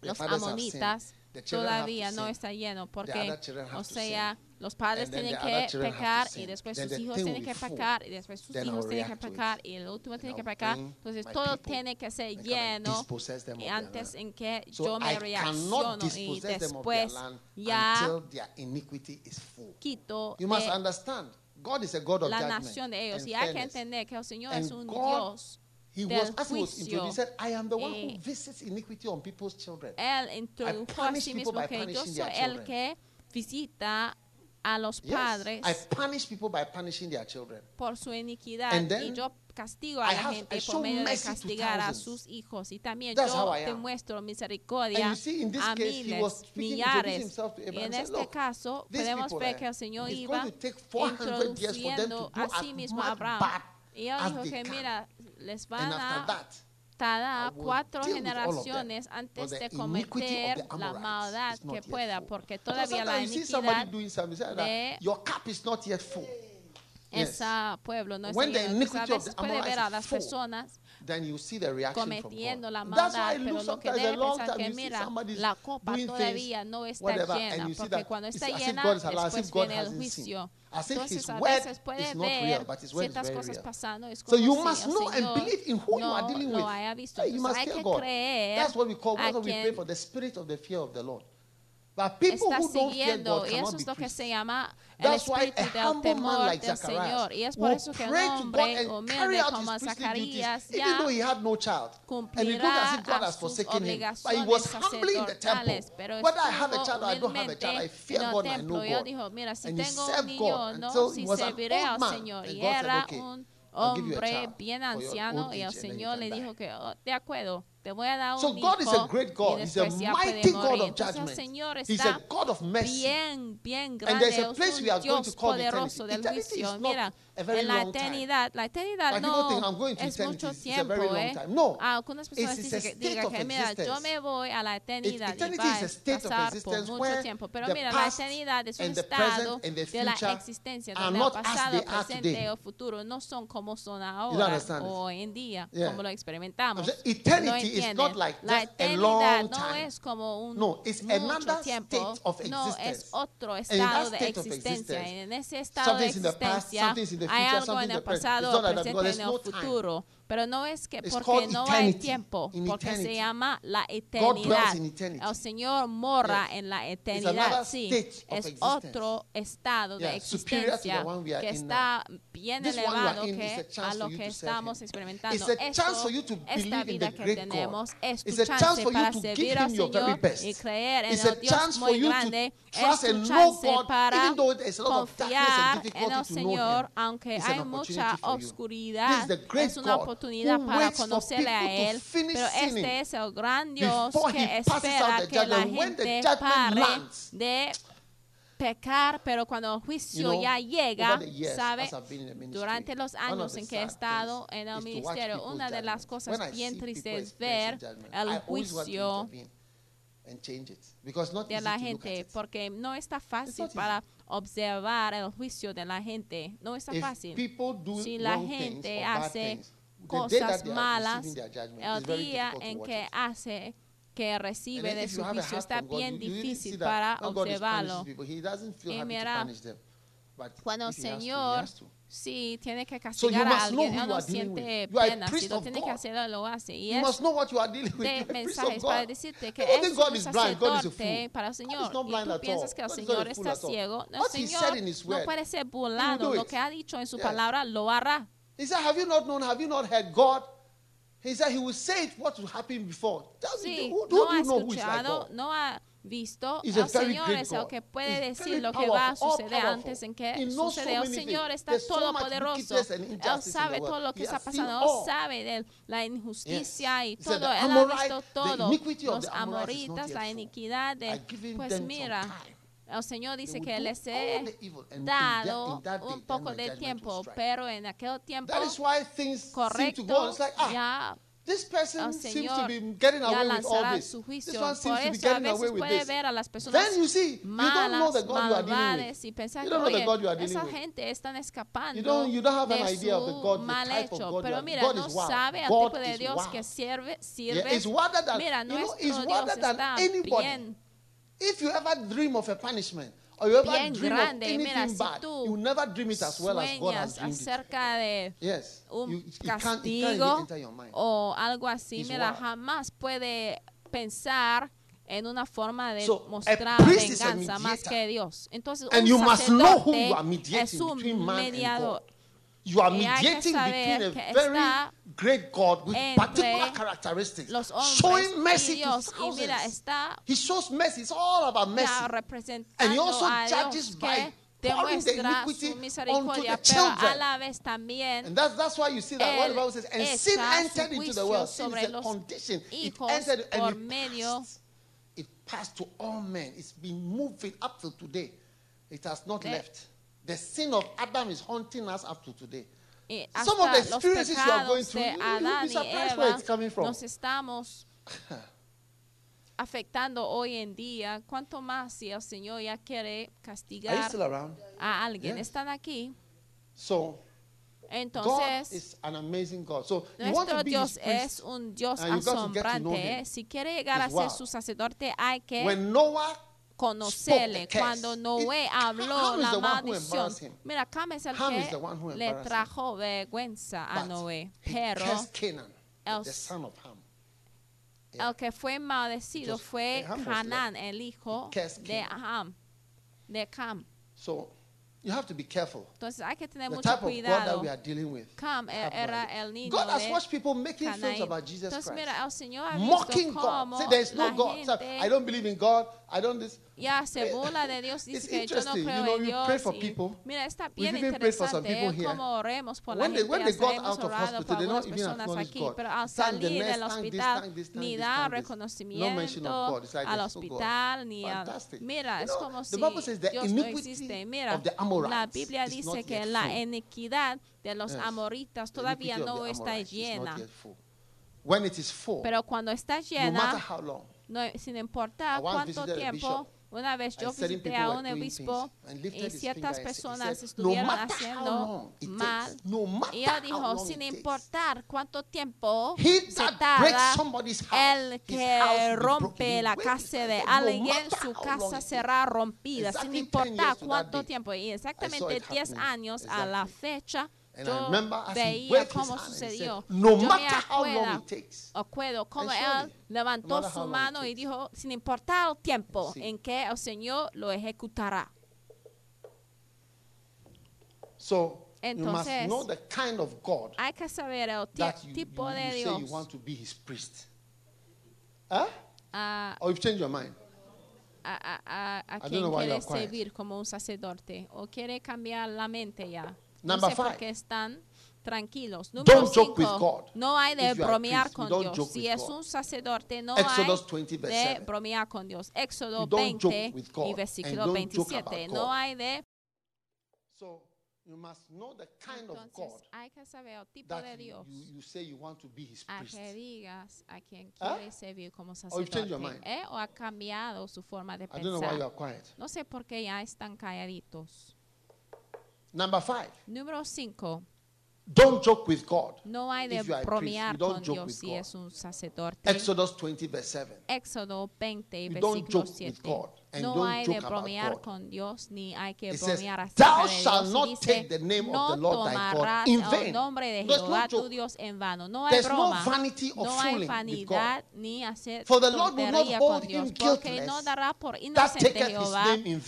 A: los amonitas todavía no está lleno porque, o sea, los padres tienen que pecar y después sus hijos tienen que pecar y después sus hijos tienen que pecar y el último tiene que pecar. Entonces todo tiene que ser lleno antes en que yo me reacciono y después ya quito.
B: You must understand. God is a God of
A: la nación de ellos. Y hay que entender que el Señor es un Dios
B: He was, as he introduced, he said, I am the one who eh, visits iniquity on people's children.
A: El que visita a los padres
B: I punish people by punishing their children.
A: por su iniquidad
B: And
A: y yo castigo a gente por castigar a sus hijos y también yo misericordia a
B: case, he
A: miles,
B: speaking,
A: Y en este caso podemos ver que el Señor iba introduciendo
B: do
A: a mismo a Abraham. Y dijo que mira, les
B: va
A: a
B: dar
A: cuatro generaciones antes de cometer la maldad que pueda, porque todavía la iniquidad de ese pueblo no está llena. Entonces, puede ver a las personas
B: then you see the reaction
A: cometiendo from
B: God.
A: la maldad, pero lo que debe pensar que mira, la copa todavía no está
B: whatever,
A: llena, porque cuando está llena, después viene el juicio.
B: As if
A: Entonces, a veces puede ver ciertas cosas pasando. Es como
B: so
A: you
B: must
A: oh,
B: know and believe in who
A: no, you
B: are dealing with.
A: No haya visto.
B: Hey, you must
A: hay que
B: God.
A: creer
B: That's what we call, what we pray for, the spirit of the fear of the Lord
A: está siguiendo y eso es lo que se llama el espíritu del temor del Señor. Y es por eso que un hombre humilde como Zacarías ya cumplirá a sus obligaciones sacerdotales. Pero estuvo humildemente en el templo. Y él dijo, mira, si tengo un niño no, si serviré al Señor. Y era un hombre bien anciano y el Señor le dijo que, oh, de acuerdo, te voy a dar un
B: so
A: hijo
B: God is a great God.
A: y
B: He's a mighty God of
A: Señor está bien, bien grande, es un Dios poderoso del juicio. Mira, en la eternidad, la eternidad no es mucho tiempo. Eh. Algunas personas dicen que, mira, yo me voy a la eternidad It,
B: y
A: va
B: a
A: pasar por mucho tiempo. Pero mira, la eternidad es un estado de la existencia, donde el pasado, presente o futuro no son como son ahora o hoy en día, como lo experimentamos. No la eternidad no es como un mucho tiempo, no es otro estado de existencia. En ese estado de existencia hay algo en el pasado, presente, en el futuro. Pero no es que porque no hay tiempo,
B: in
A: porque
B: eternity.
A: se llama la eternidad. El Señor mora
B: yes.
A: en la eternidad. Sí, es otro estado de existencia que está bien
B: This
A: elevado que
B: a
A: lo que estamos experimentando. Esto, esta vida que tenemos es tu chance para servir al Señor y creer en el Dios muy grande. Es tu chance para confiar en el Señor, aunque hay mucha oscuridad. Es una oportunidad
B: oportunidad
A: para conocerle a Él. Pero este es el gran Dios que espera que la gente pare de pecar, pero cuando el juicio you
B: know,
A: ya llega,
B: years,
A: sabe, durante los años en que he estado en el ministerio, una de las cosas bien tristes es ver el juicio de la gente, porque no está fácil para observar el juicio de la gente, no está fácil. Si la gente hace cosas malas, el
B: very
A: día en que hace que recibe de su juicio está bien difícil para observarlo. Y mira, Cuando el Señor sí tiene que castigar a alguien, él no siente pena, si lo tiene que hacer, lo hace. Y es de mensajes para decirte que es un sacerdote para el Señor. Y tú piensas que el Señor está ciego. El Señor no puede ser burlado.
B: do
A: Lo que ha dicho en su palabra lo hará.
B: He said, Have you not known? Have you not heard God? He said, He will say it what will happen before.
A: Sí,
B: who, who
A: no
B: do
A: ha
B: like
A: escuchado,
B: God?
A: no ha visto.
B: He's very
A: Señor es el que puede
B: He's
A: decir lo que va a suceder antes en que. El
B: many
A: Señor está todopoderoso. Él sabe todo lo que está pasando. Él sabe de la injusticia y
B: He said
A: todo. Él ha visto todo. Los amoritas, la iniquidad de. Pues mira. El Señor dice que les he dado un poco de tiempo, pero en aquel tiempo correcto
B: ah,
A: ya
B: this person
A: el
B: seems to be getting away with all this.
A: su
B: This
A: juicio.
B: one
A: Por
B: seems to be
A: eso a
B: getting away
A: veces
B: with
A: puede
B: this.
A: ver a las personas
B: Then you see, you don't know
A: malas,
B: the God you are dealing
A: malvadas
B: with.
A: y pensar
B: You
A: que,
B: don't know the
A: oye,
B: God you are dealing
A: esa
B: with.
A: gente están escapando
B: You don't- you don't have an
A: de
B: idea of the God- the
A: mal
B: of
A: hecho.
B: God
A: Pero mira,
B: God
A: no
B: is
A: sabe tipo de Dios que sirve.
B: Yeah,
A: sirve.
B: it's wilder than,
A: mira,
B: you know, it's than anybody.
A: bien
B: If you ever dream of a punishment, or you ever
A: Bien
B: dream
A: grande.
B: of anything
A: Mira, si
B: bad,
A: tú
B: you never dream it as well as God has dreamed it.
A: acerca de
B: Yes.
A: un
B: you, it can't, it can't even
A: castigo
B: enter your mind.
A: o algo así,
B: It's
A: mira,
B: wild.
A: jamás puede pensar en una forma de
B: So,
A: mostrar venganza más que Dios. Entonces,
B: And
A: un
B: you must know who
A: sacerdote
B: you are mediating
A: es un mediador.
B: You are
A: Y hay que
B: mediating between a very great God with particular characteristics, showing mercy to. Thousands. He shows mercy. It's all about mercy. And he also judges by pouring the iniquity onto the children.
A: la vez también
B: And that's, that's why you see that what the Bible says, and sin entered into the world. Sin is a condition. It entered and it passed. It passed to all men. It's been moving up to today. It has not left. The sin of Adam is haunting us up to today. Some of the experiences you are going through, you'll be surprised where it's coming from.
A: nos estamos afectando hoy en día. ¿Cuánto más si el Señor ya quiere
B: Are you
A: castigar
B: still around?
A: a alguien?
B: Yes.
A: ¿Están aquí?
B: So, God
A: Entonces,
B: is an amazing God. So, you want
A: nuestro
B: to be
A: Dios es un Dios asombrante. ¿eh? Si quiere llegar a ser su sacerdote, hay que
B: When Noah
A: conocerle. Cuando. Noé habló la maldición. Mira, Cam es el que le trajo vergüenza a Noé. Pero el-
B: the son of Ham. Yeah.
A: el que fue maldecido fue Hanán, el hijo de. Ham, de Cam.
B: So you have to be careful.
A: Entonces hay que tener
B: The
A: mucho
B: type of God that
A: cuidado.
B: we are dealing with.
A: Cam
B: I have no
A: era el niño
B: God has watched people making films about Jesus
A: Entonces
B: Christ.
A: mira, el Señor ha
B: Mocking God. Say there is no God.
A: Gente
B: I don't believe in God. I don't this.
A: ya se burla de Dios, dice que yo no
B: interesting.
A: creo
B: You know,
A: en Dios.
B: pray for people.
A: mira, está bien
B: even prayed for some
A: interesante ¿eh?
B: people here.
A: cómo oremos por
B: When they,
A: gente.
B: when they got out of hospital,
A: por
B: they don't even acknowledge
A: aquí,
B: God.
A: pero al
B: the
A: salir del hospital
B: thank this, thank
A: ni da
B: thank this. No mention
A: reconocimiento
B: God. It's like
A: al hospital ni a...
B: Fantastic.
A: Mira, es como
B: the
A: si
B: Bible says the
A: Dios no
B: iniquity
A: existe. Mira,
B: of the Amorites
A: la Biblia dice que la iniquidad de los amoritas todavía no está llena.
B: yet full. When it is full,
A: Pero cuando está llena, no, sin importar cuánto tiempo, una vez yo visité a un obispo y ciertas personas estuvieron haciendo mal. Y él dijo, sin importar cuánto tiempo se tarda, el que rompe la casa de alguien, su casa será rompida, sin
B: Exactly 10
A: importar cuánto tiempo. Y exactamente
B: saw it
A: 10
B: happening.
A: años a la fecha,
B: And I
A: yo
B: remember as
A: veía cómo
B: said,
A: sucedió.
B: no
A: Yo me
B: matter how long
A: acuerdo
B: it takes.
A: acuerdo cómo él levantó
B: no
A: su mano y dijo, sin importar el tiempo en que el Señor lo ejecutará.
B: So you must
A: Entonces,
B: know the kind of God
A: Hay que saber el
B: you,
A: tipo
B: you,
A: de Dios
B: you want to be his priest. Huh?
A: a,
B: Or you've changed your mind.
A: a, a, quien quiere servir como un sacerdote o quiere cambiar la mente ya.
B: Number
A: no sé por
B: five.
A: qué están tranquilos. Número
B: Don't joke with
A: cinco,
B: God.
A: no hay de
B: a
A: bromear con Dios. Si es un sacerdote, no
B: Exodus
A: hay
B: 20 verse
A: de
B: 7.
A: bromear con Dios. Éxodo
B: You don't joke
A: 20
B: with God
A: y
B: and
A: versículo
B: don't joke
A: 27.
B: about
A: No hay de...
B: So you must know the kind of
A: Entonces,
B: God
A: hay que saber el tipo de
B: you,
A: Dios.
B: you, you say you want to be his
A: a
B: priest.
A: que digas a quien
B: ¿Ah?
A: quiere servir como
B: your
A: sacerdote. ¿eh? o ha cambiado su forma de
B: I don't know why you
A: pensar.
B: are quiet.
A: No sé por qué ya están calladitos.
B: Number five,
A: Número 5.
B: don't joke with God.
A: No hay de bromear con Dios si
B: God.
A: es un sacerdote.
B: Exodus 20 verse 7.
A: Éxodo 20,
B: You don't
A: versículo
B: joke with
A: no hay de bromear con Dios ni hay que
B: It
A: bromear acerca de Dios. Dice, no tomarás el nombre de Jehová tu Dios en vano. No hay broma, no hay vanidad ni hacer tontería con Dios, no dará por inocente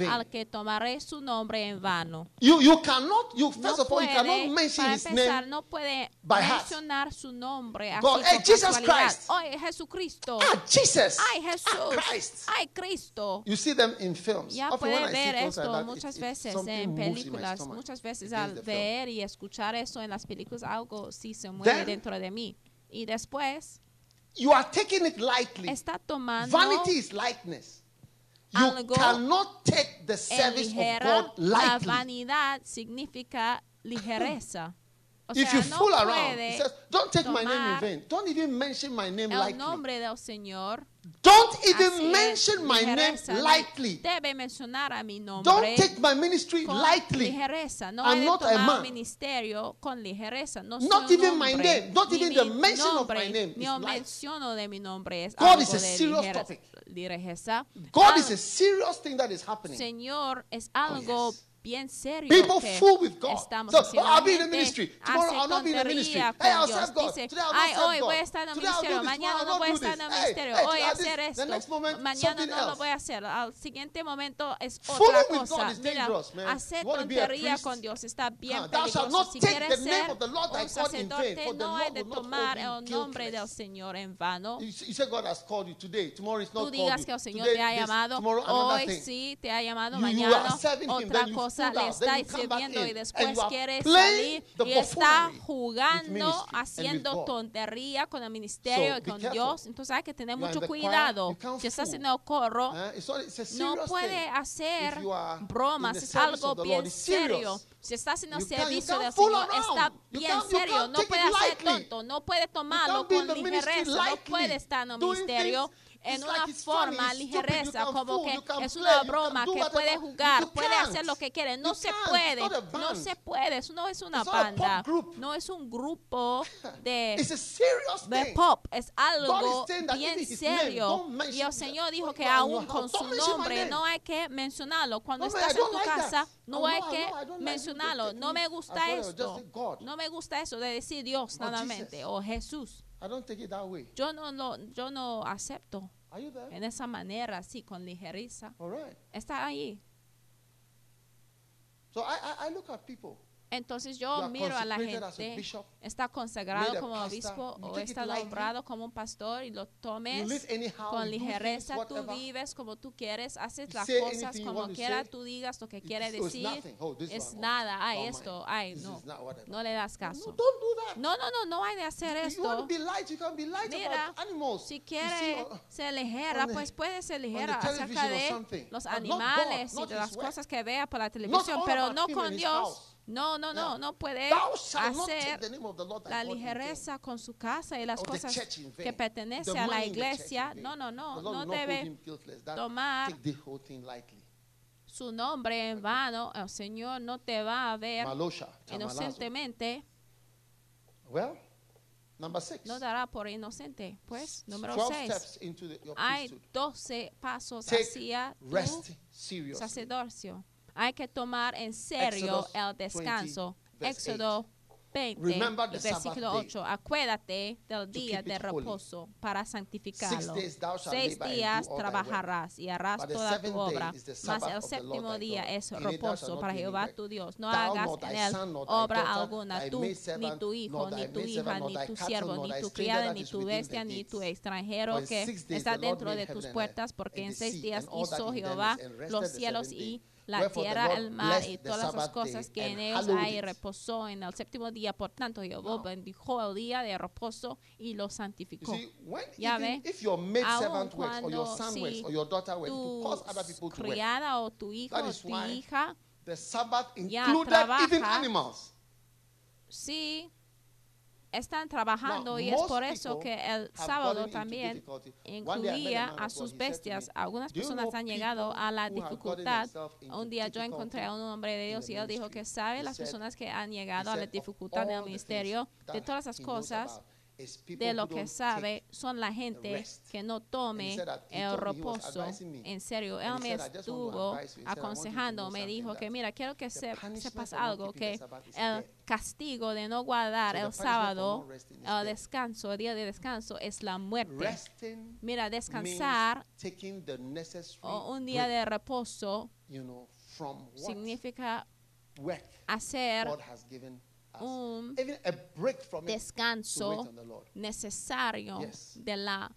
A: al que tomaré su nombre en vano.
B: You, you cannot, you, first
A: no
B: of all, you cannot mention his name
A: no puede
B: by
A: mencionar su nombre así
B: God, hey, Jesus Christ.
A: Oh, Jesucristo.
B: Ah, Jesus.
A: Ay, ah, Jesús.
B: Ah, Christ.
A: Ay, Cristo.
B: You see, them in films.
A: Ya
B: oh, Often
A: puede ver esto
B: like
A: muchas
B: that,
A: veces
B: it,
A: en películas, muchas veces al ver y escuchar eso en las películas, algo sí se mueve
B: Then,
A: dentro de mí. Y después,
B: you are taking it lightly.
A: está tomando...
B: Vanity is lightness. You
A: algo
B: cannot take the service of God lightly.
A: La vanidad significa ligereza. O
B: if
A: sea,
B: you
A: no
B: fool around, he says, don't take my name in vain. Don't even mention my name lightly.
A: Del Señor.
B: Don't even mention my name lightly.
A: Debe mencionar a mi nombre don't
B: take my ministry lightly.
A: No
B: I'm not a man.
A: Ministerio con ligereza. No
B: not even my name. Not even the mention
A: nombre, of
B: my name.
A: Ni de mi nombre es
B: God is a serious topic.
A: Ligereza.
B: God is a serious thing that is happening.
A: Señor, es algo oh,
B: yes
A: bien serio
B: People
A: que
B: fool with God.
A: estamos
B: so,
A: haciendo.
B: I'll be in the ministry. Tomorrow I'll not be in the ministry.
A: Pues,
B: hey, I'll serve God.
A: Dice,
B: Today
A: hoy voy a estar en el ministerio. Mañana no voy a estar en el ministerio. Hoy hacer esto. Mañana no lo voy a hacer. Al siguiente momento es otra cosa. Mira, hacer tontería con Dios está bien peligroso. Si quieres ser un sacerdote, no hay de tomar el nombre del Señor en vano. Tú digas que el Señor te ha llamado. Hoy sí te ha llamado. Mañana otra cosa le está sirviendo y después quiere salir y está jugando, haciendo tontería con el ministerio y con Dios. Entonces hay que tener mucho cuidado. Si estás en el coro, no puede hacer bromas, es algo bien serio. Si está en el servicio del Señor, está bien serio. No puede
B: hacer
A: tonto, no puede tomarlo con ligereza, no puede estar en el ministerio en una forma ligereza, como que es una broma que puede jugar, puede hacer lo que quiere. No se puede, no se puede. Eso no es una banda, no es un grupo de, de pop, es algo bien serio. Y el Señor dijo que aún con su nombre no hay que mencionarlo. Cuando estás en tu casa,
B: no
A: hay que mencionarlo. No me gusta esto. No me gusta eso de decir Dios
B: solamente
A: o Jesús.
B: I don't take it that way.
A: Yo no, no, yo no acepto en esa manera, así, con ligereza.
B: All right.
A: Está ahí.
B: So I, I, I look at people.
A: Entonces yo miro a la gente, está consagrado como obispo o está nombrado como un pastor y lo tomes con ligereza, tú vives como tú quieres, haces las cosas como
B: quiera,
A: tú digas lo que quieres decir, es nada, ay esto, ay no, no le das caso.
B: No,
A: no, no, no, no hay de hacer esto. Mira, si quiere ser ligera, pues puede ser ligera acerca de los animales y de las cosas que vea por la televisión, pero no con Dios. No, no, no, no puede hacer la ligereza con su casa y las cosas que
B: pertenecen
A: a la iglesia. No, no, no, no debe tomar su nombre en vano. El Señor no te va a ver inocentemente. No dará por inocente. Pues, número 6. Hay 12 pasos hacia tu sacerdocio. Hay que tomar en serio el descanso.
B: 20,
A: Éxodo 20, versículo 8. Acuérdate del día de reposo para santificarlo. Seis días trabajarás y harás toda tu obra, mas el séptimo día es reposo para Jehová tu Dios. No hagas en él obra alguna, tú, ni tu hijo, ni tu hija, ni tu siervo, ni tu criada, ni tu bestia, ni tu extranjero que está dentro de tus puertas, porque en seis días hizo Jehová los cielos y la tierra, el mar y todas las cosas que en ellos hay reposó en el séptimo día. Por tanto, Jehová bendijo el día de reposo y lo santificó. ya ve, aun cuando tu criada o tu hijo o tu hija ya trabaja, Sí, están trabajando y es por eso que el sábado también incluía a sus bestias. Algunas personas han llegado a la dificultad. Un día yo encontré a un hombre de Dios y él dijo que sabe las personas que han llegado a la dificultad
B: del
A: ministerio, de todas las cosas
B: who
A: lo que sabe son la gente que no tome el reposo. en serio. Él me
B: said, "I just want to
A: estuvo aconsejando, me dijo que mira, quiero que sepas algo, que el castigo de no guardar el sábado, el descanso, el día de descanso es la muerte. Mira, descansar o un día de reposo significa hacer Un
B: Even a break from it to wait
A: descanso necesario de la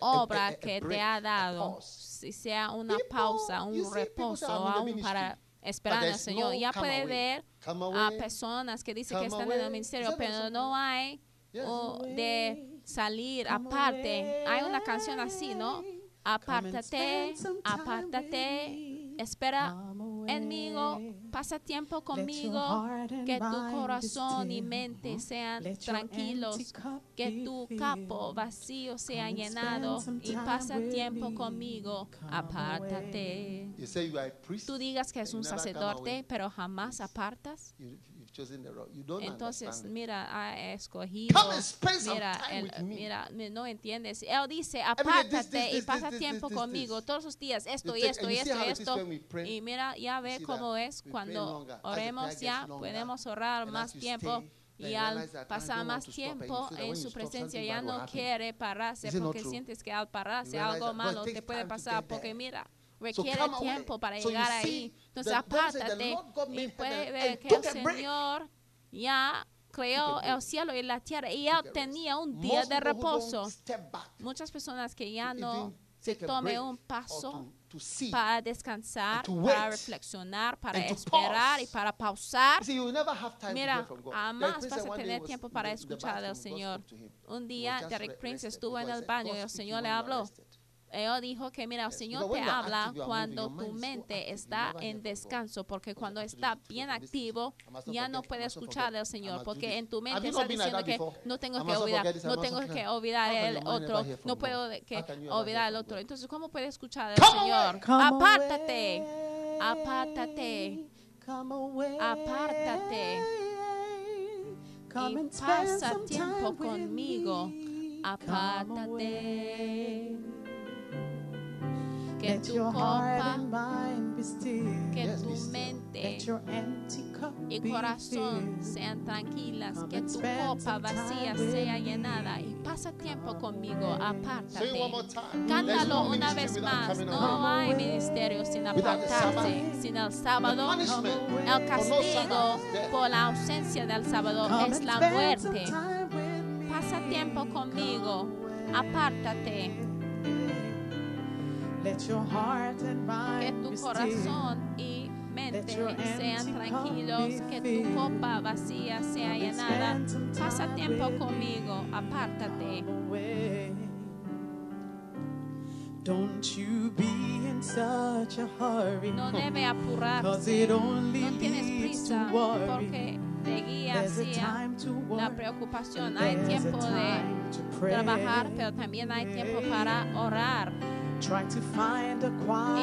A: obra que te ha
B: a
A: dado, si sea una pausa,
B: you
A: un
B: see, people
A: reposo,
B: say, "I'm in the
A: aún
B: ministry",
A: para esperar
B: but
A: al Señor.
B: no
A: Ya puede ver a personas que dicen que están en el ministerio, pero no hay o de salir aparte. Hay una canción así, ¿no? Apártate, apártate, espera enmigo, pasa tiempo conmigo, que tu corazón y mente sean tranquilos, que tu capo vacío sea llenado y pasa tiempo conmigo, apártate. Tú digas que es un sacerdote, pero jamás apartas.
B: Chosen the. You don't
A: Entonces, mira, ha escogido.
B: Come and spend some
A: Mira,
B: time with me.
A: mira, no entiendes. Él dice, apártate y pasa
B: this,
A: tiempo
B: this,
A: conmigo
B: this.
A: todos los días, esto y esto y esto y esto. Y mira, ya ve cómo es cuando oremos ya, podemos orar más tiempo. Y al pasar más tiempo en su presencia ya no quiere pararse porque sientes que al pararse algo malo te puede pasar porque mira, requiere tiempo para
B: So
A: llegar ahí. Entonces apártate y puede ver que el. Señor ya creó el cielo y la tierra y él tenía un día de reposo. Muchas personas que ya no se
B: take a
A: tome
B: break
A: un paso
B: to, to see.
A: para descansar, para reflexionar, para esperar y para pausar. Mira, jamás vas a tener tiempo para escuchar al Señor. Un día Derek
B: re-
A: Prince estuvo en el baño y el Señor le habló. Él dijo que mira, el Señor te habla cuando tu mente está en descanso, porque cuando está bien activo, ya no puede escuchar al Señor, porque en tu mente está diciendo que no tengo que olvidar, no tengo que olvidar el otro, no puedo que olvidar el otro. Entonces, ¿cómo puede escuchar al Señor? Apártate, apártate. Apártate. Y pasa tiempo conmigo. Apártate. Que tu copa, que tu mente y corazón sean tranquilas, que tu copa vacía sea llenada. y pasa tiempo conmigo, apártate. Cántalo una vez más, no hay ministerio sin apartarse, sin el sábado. El castigo por la ausencia del sábado es la muerte. Pasa tiempo conmigo, apártate. Que tu corazón y mente sean tranquilos, que tu copa vacía sea llenada. Pasa tiempo conmigo, apártate.
C: Come away. Don't you be in such a hurry.
A: No debe apurarse.
C: it only
A: No tienes prisa porque te guía hacia
C: time to
A: la preocupación. Hay tiempo de trabajar, pero también hay tiempo para orar.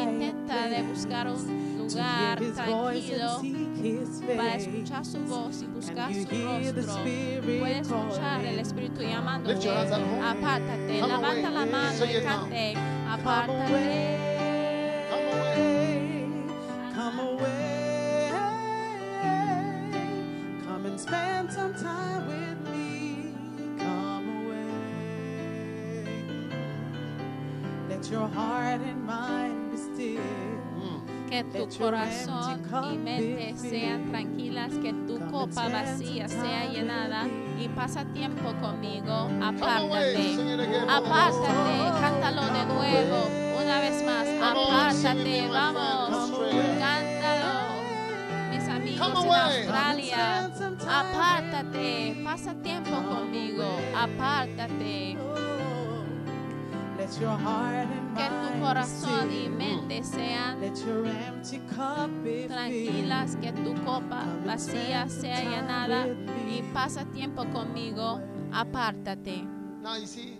C: Intentaré
A: buscar un lugar tranquilo para escuchar su voz y buscar su rostro. Puede escuchar el Espíritu llamándote. Apártate, levanta la mano y cante. Apártate. Que tu corazón y mente sean tranquilas, que tu copa vacía sea llenada y pasa tiempo conmigo. Apártate. Apártate, cántalo de nuevo, una vez más. Apártate, vamos, cántalo. Mis amigos en. Australia, apártate, pasa tiempo conmigo. Apártate. Que tu
C: mind be
A: corazón y mente sean
C: Let your empty cup be
A: tranquilas, que tu copa vacía sea llenada y pasa tiempo conmigo. Apártate.
B: Now you see,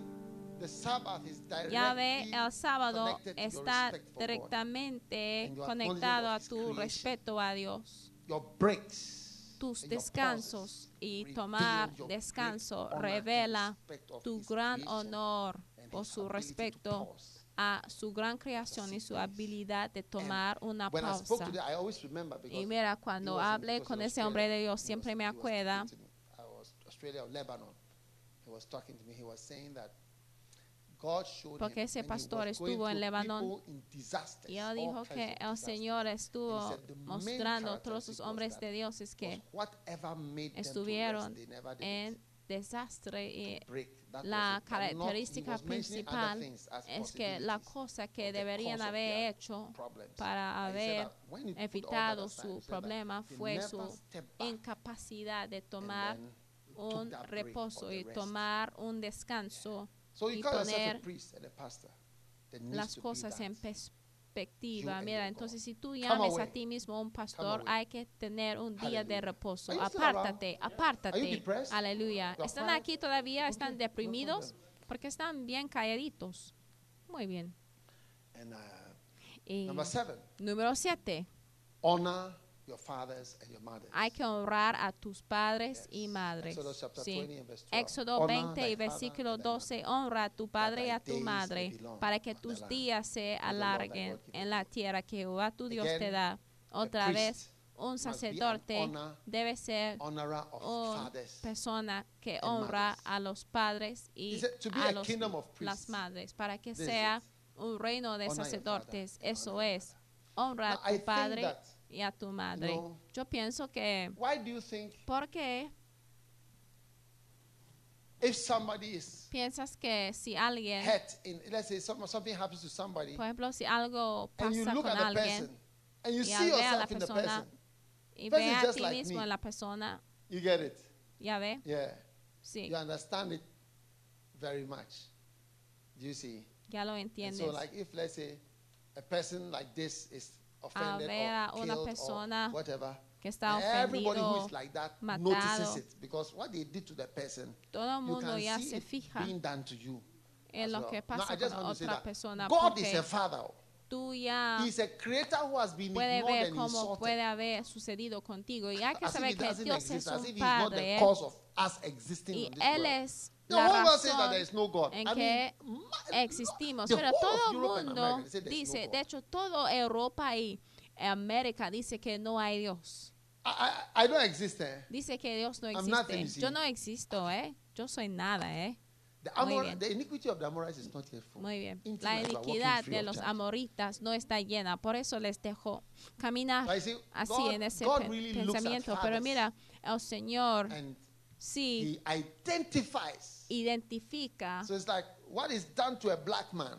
B: the Sabbath is
A: Ya ve,
B: directly
A: el sábado
B: connected to your
A: está
B: respect for God.
A: directamente conectado a tu respeto a Dios.
B: Your breaks.
A: tus descansos y
B: reveal
A: tomar
B: your great
A: descanso revela tu gran honor por su respecto a su gran creación y su habilidad de tomar una pausa. Y mira, cuando hablé con ese hombre de. Dios, siempre me acuerda Porque ese pastor estuvo en Lebanon, Y él dijo que el. Señor estuvo mostrando a todos sus hombres de Dios es que estuvieron en desastre y la característica principal es que la cosa que deberían haber hecho para haber evitado su problema fue su incapacidad de tomar un reposo y tomar un descanso y poner
B: priest and a pastor. There needs
A: las cosas en
B: that.
A: Perspectiva. Mira, entonces si tú llames a ti mismo un pastor, hay que tener un día de reposo. Apártate, apártate. Aleluya. ¿Están aquí todavía? ¿Están deprimidos? Porque están bien calladitos. Muy bien.
B: Uh,
A: Y número siete,
B: honor your fathers and your mothers.
A: hay que honrar a tus padres y madres. Sí.
B: 20 and verse 12.
A: Éxodo
B: Honor
A: 20 y versículo
B: and thy mother,
A: 12, honra a tu padre y a tu madre, para que tus días se alarguen en la tierra que Jehová tu Dios te da. Otra vez, un sacerdote debe ser una persona que honra a los padres y a los, las madres, para que sea un reino de sacerdotes. Eso es, honra a tu padre y a tu madre. Yo pienso que,
B: Why do you think
A: ¿por qué
B: if somebody is
A: piensas que si alguien
B: hurt in let's say some, something happens to somebody
A: Por ejemplo, si algo
B: and you
A: pasa
B: look
A: con
B: at the
A: alguien
B: person and you
A: y
B: see
A: al ver a la
B: yourself in the
A: persona
B: person,
A: y
B: person
A: ve
B: is
A: a
B: just
A: ti
B: like
A: mismo
B: me.
A: en la persona,
B: you get it.
A: ya ve,
B: Yeah.
A: sí,
B: You understand it very much. Do you see?
A: ya lo
B: And
A: entiendes.
B: so like if let's say a person like this is offended
A: ver a una persona que está ofendido,
B: like that
A: matado.
B: notices it because what they did to the person,
A: todo el mundo ya se fija en lo
B: well.
A: que pasa
B: just
A: con otra persona
B: God is a father.
A: tú ya
B: He's a creator who has been ignored
A: ver cómo
B: insulted.
A: puede haber sucedido contigo y hay que
B: as
A: saber que Dios es
B: exist,
A: un padre y Él es la razón en que existimos. Pero todo el mundo dice, de hecho, todo Europa y América dice que no hay Dios.
B: I, I, don't exist there.
A: Dice que Dios no existe. Yo no existo, ¿eh? Yo soy nada, ¿eh?
B: The,
A: Muy
B: Amor-
A: bien.
B: the iniquity of the Amorites is not yet full.
A: Muy bien.
B: Intimate,
A: La iniquidad de los amoritas no está llena. Por eso les dejo caminar
B: see,
A: así
B: God-
A: en ese pe-
B: really
A: pensamiento. Pero mira, el Señor sí
B: he identifies.
A: identifica
B: So it's like what is done to a black man.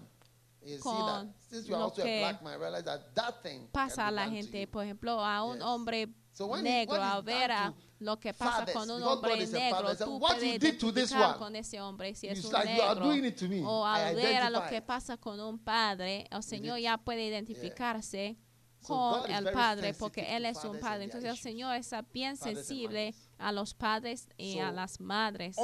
B: You see that since you are
A: lo
B: also a black man, realize that that thing
A: pasa a la gente, por ejemplo, a un
B: Yes.
A: hombre
B: So
A: negro, a ver a lo que pasa
B: fathers,
A: con un hombre
B: a
A: negro,
B: so
A: tú puedes con ese hombre si es un
B: like
A: negro. O al ver a lo que pasa con un padre, el Señor ya puede identificarse
B: So
A: con
B: is
A: el padre porque Él es un padre. Entonces el. Señor está bien sensible. A los padres y a las madres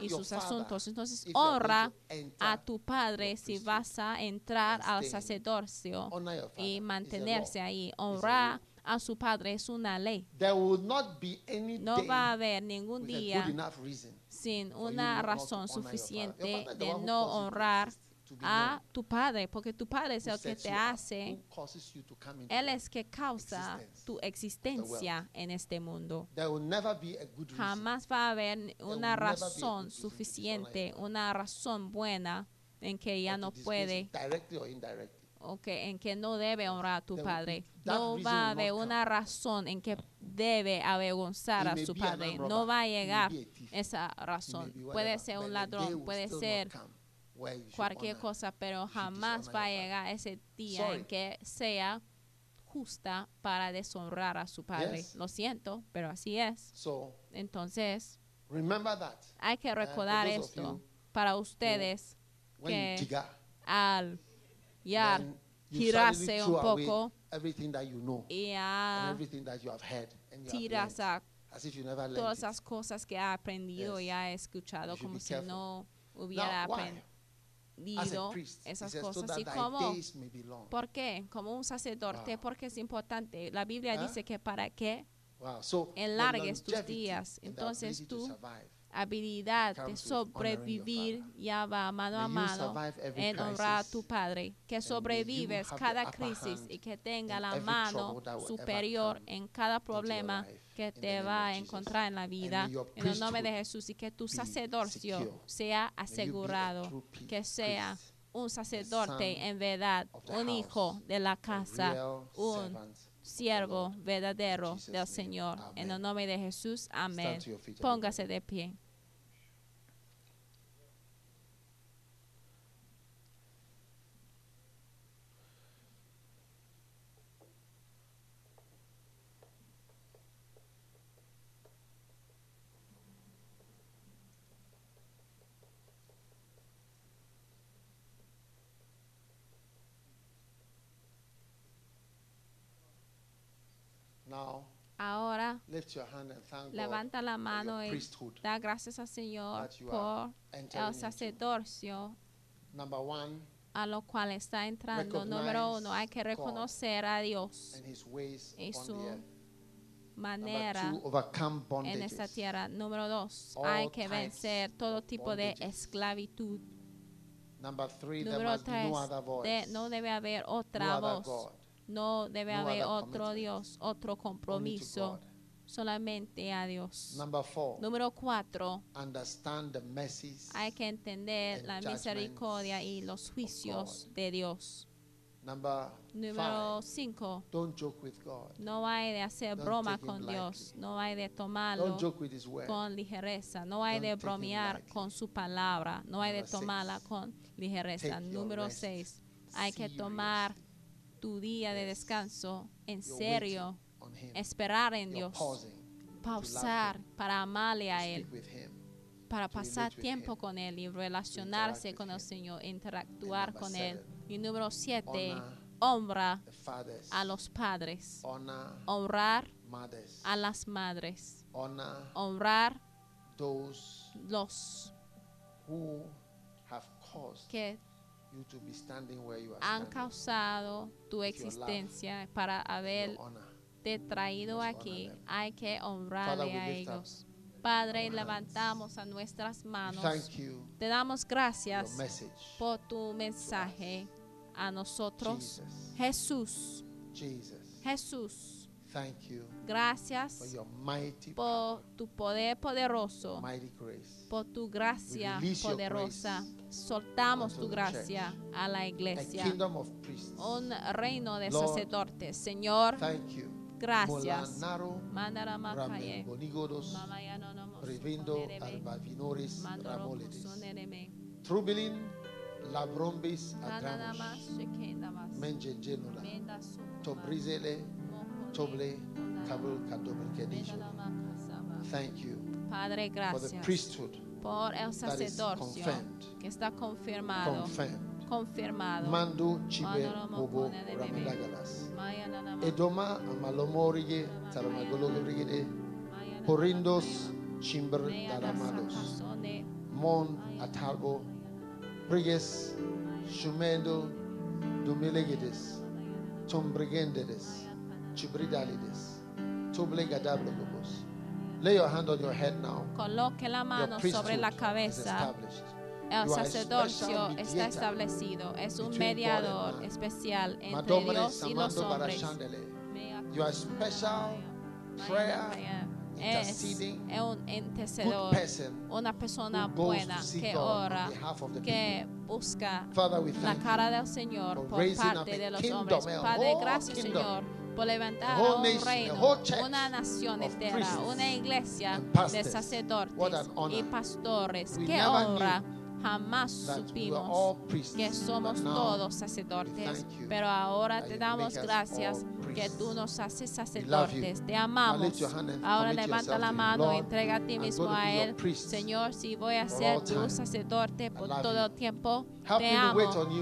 A: y sus asuntos. Entonces honra a tu padre si vas a entrar al sacerdocio y mantenerse ahí.
B: a
A: Honrar a su padre es una ley.
B: There will not be any
A: No va a haber ningún día sin una razón suficiente de no honrar a tu padre, porque tu padre es el que te hace, él es que causa tu existencia en este mundo.
B: There will never be a good reason.
A: Jamás va a haber una razón suficiente, una razón buena en que ya no puede. o que en que no debe honrar a tu padre. No va a haber una razón en que debe avergonzar a su padre. No va a llegar esa razón. Puede ser un ladrón, puede ser cualquier cosa, pero jamás va a llegar ese día
B: Sorry.
A: en que sea justa para deshonrar a su padre.
B: Yes.
A: Lo siento, pero así es.
B: So
A: Entonces,
B: remember that
A: hay que recordar
B: of
A: esto para ustedes
B: when
A: que
B: jigger,
A: al ya girarse un poco
B: everything that you know
A: y a
B: everything that you have heard and you have
A: tiras
B: learned,
A: a todas esas cosas que ha aprendido
B: Yes.
A: y ha escuchado como si no hubiera aprendido
B: priest, he
A: esas cosas y
B: long.
A: ¿Por qué? Como un sacerdote,
B: Wow.
A: porque es importante. La Biblia
B: ¿Ah?
A: dice que para que
B: Wow. So
A: enlargues tus días. Entonces tú
B: survive
A: habilidad de sobrevivir ya va mano a mano en honrar a tu Padre, que sobrevives cada crisis y que tenga la mano superior en cada problema que te va a encontrar en la vida. En el nombre de Jesús y que tu sacerdocio sea asegurado, que sea un sacerdote en verdad, un hijo de la casa, un siervo verdadero del. Señor. En el nombre de Jesús, amén. Póngase de pie.
B: Now,
A: Ahora
B: lift your hand and thank God
A: levanta la mano y da gracias al Señor por el sacerdocio
B: Number one,
A: a lo cual está entrando. Número uno, hay que reconocer a Dios y su manera
B: two,
A: en esta tierra. Número dos,
B: All
A: hay que vencer todo tipo de esclavitud.
B: Number three, there
A: Número tres,
B: no other voice,
A: de- no debe haber otra voz. No debe
B: no
A: haber otro. Dios, otro compromiso, solamente a Dios.
B: Number four,
A: Número cuatro,
B: understand the
A: hay que entender la misericordia y los juicios de Dios.
B: Number
A: Número
B: five,
A: cinco,
B: don't joke with God.
A: no hay de hacer
B: Don't
A: broma con Dios,
B: lightly.
A: no hay de tomarlo
B: Don't joke with His word.
A: con ligereza, no hay
B: Don't
A: de bromear con su palabra, no hay de
B: Number six,
A: tomarla con ligereza. Número
B: rest
A: seis, hay que tomar. Tu día de descanso en serio, esperar en Dios, pausar para amarle a Él, para pasar tiempo con Él y relacionarse con el. Señor, interactuar con Él. Y número siete, honra a los padres, honrar a las madres, honrar los que han causado tu existencia para haber te traído aquí. Hay que honrarle a ellos. Padre, levantamos a nuestras manos.
B: Thank you
A: Te damos gracias por tu mensaje a nosotros. Jesús, Jesús,
B: thank you for
A: gracias
B: your mighty,
A: por tu poder poderoso,
B: mighty grace.
A: por tu gracia
B: release your
A: poderosa. Soltamos
B: unto
A: tu
B: the
A: gracia a la
B: A
A: iglesia.
B: kingdom of priests.
A: Un reino de
B: Lord,
A: sacerdotes. Señor,
B: Thank you.
A: gracias.
B: Molanaro,
A: Mandara makaye.
B: Ramengonigodos,
A: Mama ya no no mo
B: Revindo,
A: sunerebe.
B: Albavinoris,
A: Mandoro
B: Ramoledis.
A: kusonereme.
B: Trubilin, Labrombis,
A: Manana
B: Adramosh,
A: mas shekenda mas.
B: Menjenjenola,
A: Menda sukuma.
B: Tobrizele,
A: Mokone.
B: Thank you
A: Padre, gracias.
B: for the priesthood
A: por el sacerdocio que está confirmado.
B: Confirmed.
A: Confirmado.
B: Mando chibe bobo. Edoma amalomorige chimber daramados. Mon shumendo dumilegides tombrigendedes. Chibridalides. Lay your hand on your head now.
A: Coloque la mano sobre la cabeza. El sacerdocio está establecido. Es un mediador especial entre Dios y los hombres.
B: You are special prayer.
A: Es, un intercedor, una persona buena que ora, que busca la
B: thank
A: cara
B: you
A: del Señor por parte de los hombres. Padre,
B: whole
A: gracias Señor por levantar
B: a
A: un reino, una nación entera, una iglesia de sacerdotes y pastores. Qué honra. Jamás supimos que somos todos sacerdotes, pero ahora te damos gracias que tú nos haces sacerdotes. Te amamos. Ahora levanta la mano,
B: Lord,
A: entrega a ti mismo a Él. Señor, si voy a ser tu sacerdote por todo el tiempo, te amo.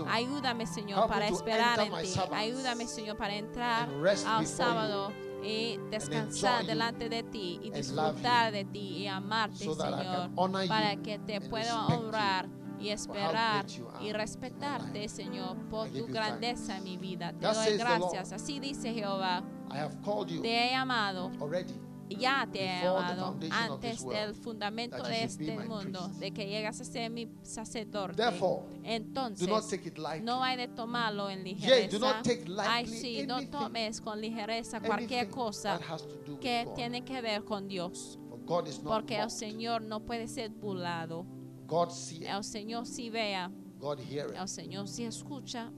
A: Ayúdame, Señor, para esperar en ti. Ayúdame, Señor, para entrar al sábado y descansar delante de ti y disfrutar de ti y amarte,
B: so
A: Señor, para que te pueda honrar y esperar y respetarte. Señor, por tu grandeza en mi vida. Te doy gracias. Así dice Jehová.
B: I have called you
A: Te he llamado
B: already
A: ya te he
B: of
A: antes del fundamento de este mundo, de que llegas a ser mi sacerdote.
B: Therefore, do not
A: Entonces,
B: take it lightly.
A: no hay de tomarlo en ligereza. Ay, sí, no tomes con ligereza cualquier cosa que
B: God.
A: tiene que ver con Dios. Porque el. Señor no puede ser burlado. El Señor sí vea, el Señor sí escucha.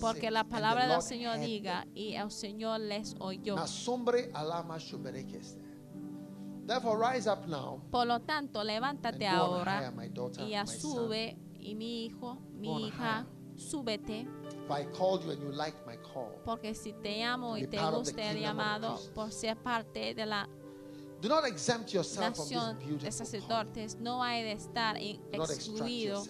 A: Porque la palabra del Señor diga y el Señor les oyó.
B: Shuberekeste. Therefore rise up now
A: Por lo tanto, levántate ahora
B: daughter,
A: y sube y mi hijo, mi hija, súbete,
B: If I called you and you like my call,
A: porque si te llamo y te gusta el llamado por ser parte de la
B: do not exempt yourself from
A: nación
B: this
A: de sacerdotes, no hay de estar excluido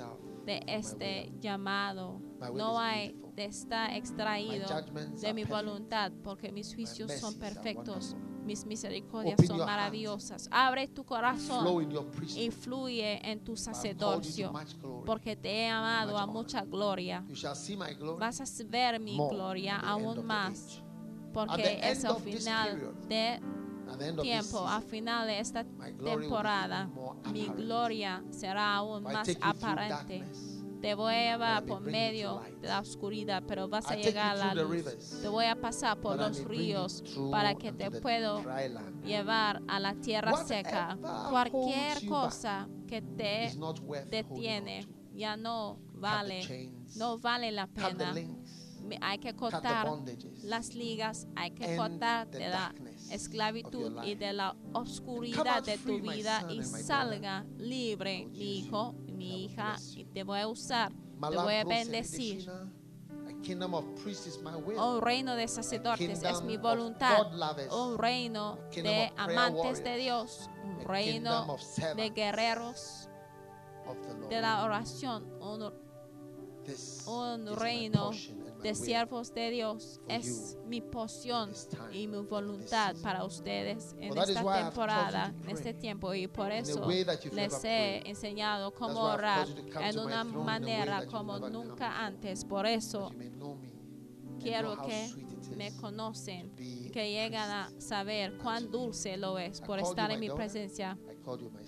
A: de este llamado, no hay de estar extraído de mi voluntad, porque mis juicios son perfectos, mis misericordias son maravillosas. Abre tu corazón.
B: In your
A: y
B: priesthood.
A: fluye en tu sacerdocio, porque te he
B: much
A: a mucha gloria. Vas a ver mi gloria aún más, porque es el final de tiempo, a
B: season,
A: final de esta temporada, mi gloria será aún más aparente. Te voy a llevar por medio de la oscuridad, pero vas a llegar a la luz. Te voy a pasar por los ríos para que te puedo llevar a la tierra seca. Cualquier cosa que te detiene ya no vale, no vale la pena. Hay que cortar las ligas, hay que cortar de la esclavitud y de la oscuridad de tu vida y salga libre,
B: will
A: mi hijo, mi hija, te voy a usar. Te voy a bendecir. Un reino de sacerdotes es mi voluntad. Un reino
B: a kingdom
A: de amantes de Dios. Un reino de guerreros de la oración. Un, un reino de siervos de Dios. Es mi
B: time,
A: y mi voluntad para ustedes en esta temporada, en este tiempo. Y por eso les he enseñado cómo orar en una manera como nunca antes. Por eso quiero que me conocen, que llegan a saber cuán dulce lo es por estar en mi presencia.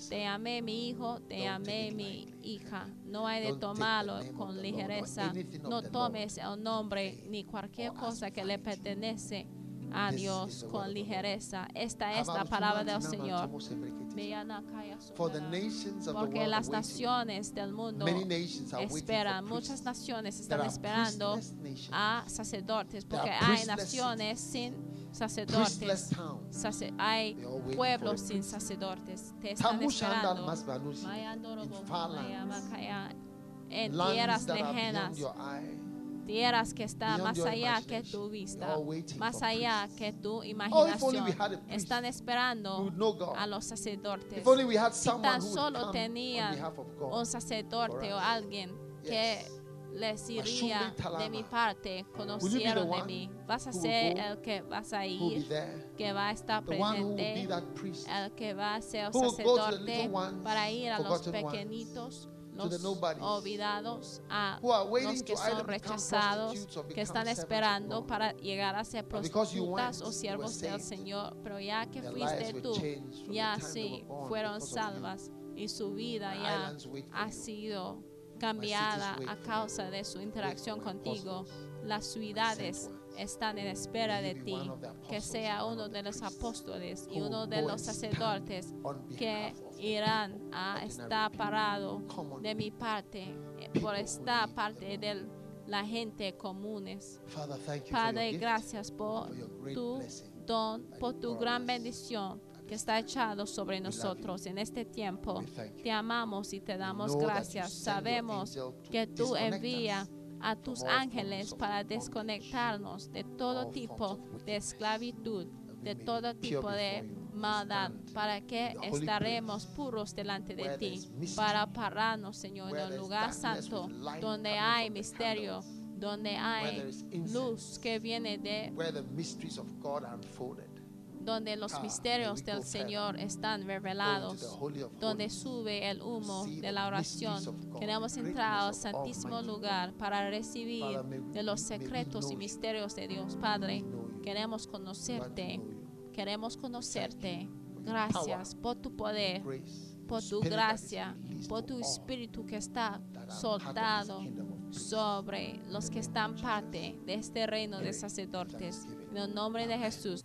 A: Te amé mi hijo, te amé mi. Hija. No hay de tomarlo con ligereza. No tomes el nombre ni cualquier
B: as
A: cosa que le pertenece a Dios con ligereza. Esta es la palabra del
B: 2:99
A: Señor. Porque las naciones del mundo esperan, muchas naciones están esperando a sacerdotes, porque hay naciones sin sacerdotes,
B: towns.
A: sace- hay pueblos sin sacerdotes, te están esperando. En tierras lejanas, tierras que están más allá que tu vista, más allá que tu imaginación. Están esperando a los sacerdotes. Si tan solo tenían un sacerdote o alguien que. Les iría de mi parte, conocieron de mí. Vas a ser el que vas a ir, que va a estar presente, el que va a ser sacerdote para ir a los pequeñitos, los olvidados, a los que son rechazados, que están esperando para llegar a ser prostitutas o siervos del. Señor, pero ya que fuiste tú, ya sí fueron salvas y su vida ya ha sido cambiada
B: wait
A: a causa de su interacción
B: my
A: contigo. Las ciudades están en espera de ti. Que sea uno de los apóstoles y uno de los sacerdotes que
B: of
A: irán a estar parado de mi parte eh, por
B: the
A: parte de la gente comunes. Padre, gracias por tu don, por tu gran bendición que está echado sobre nosotros en este tiempo. Te amamos y te damos gracias. Sabemos que tú envías a tus ángeles para desconectarnos de todo tipo de esclavitud, de todo tipo de maldad, para que estaremos puros delante de ti, para pararnos, Señor, en
B: there's
A: lugar santo, donde hay misterio, donde hay luz que viene de donde los misterios del Señor están revelados, donde
D: sube el humo
A: de la oración. Queremos entrar al santísimo lugar para recibir de los secretos y misterios de Dios. Padre, queremos conocerte, queremos conocerte. Gracias por tu poder, por tu gracia, por tu espíritu que está soltado sobre los que están parte de este reino de sacerdotes. En el nombre de Jesús.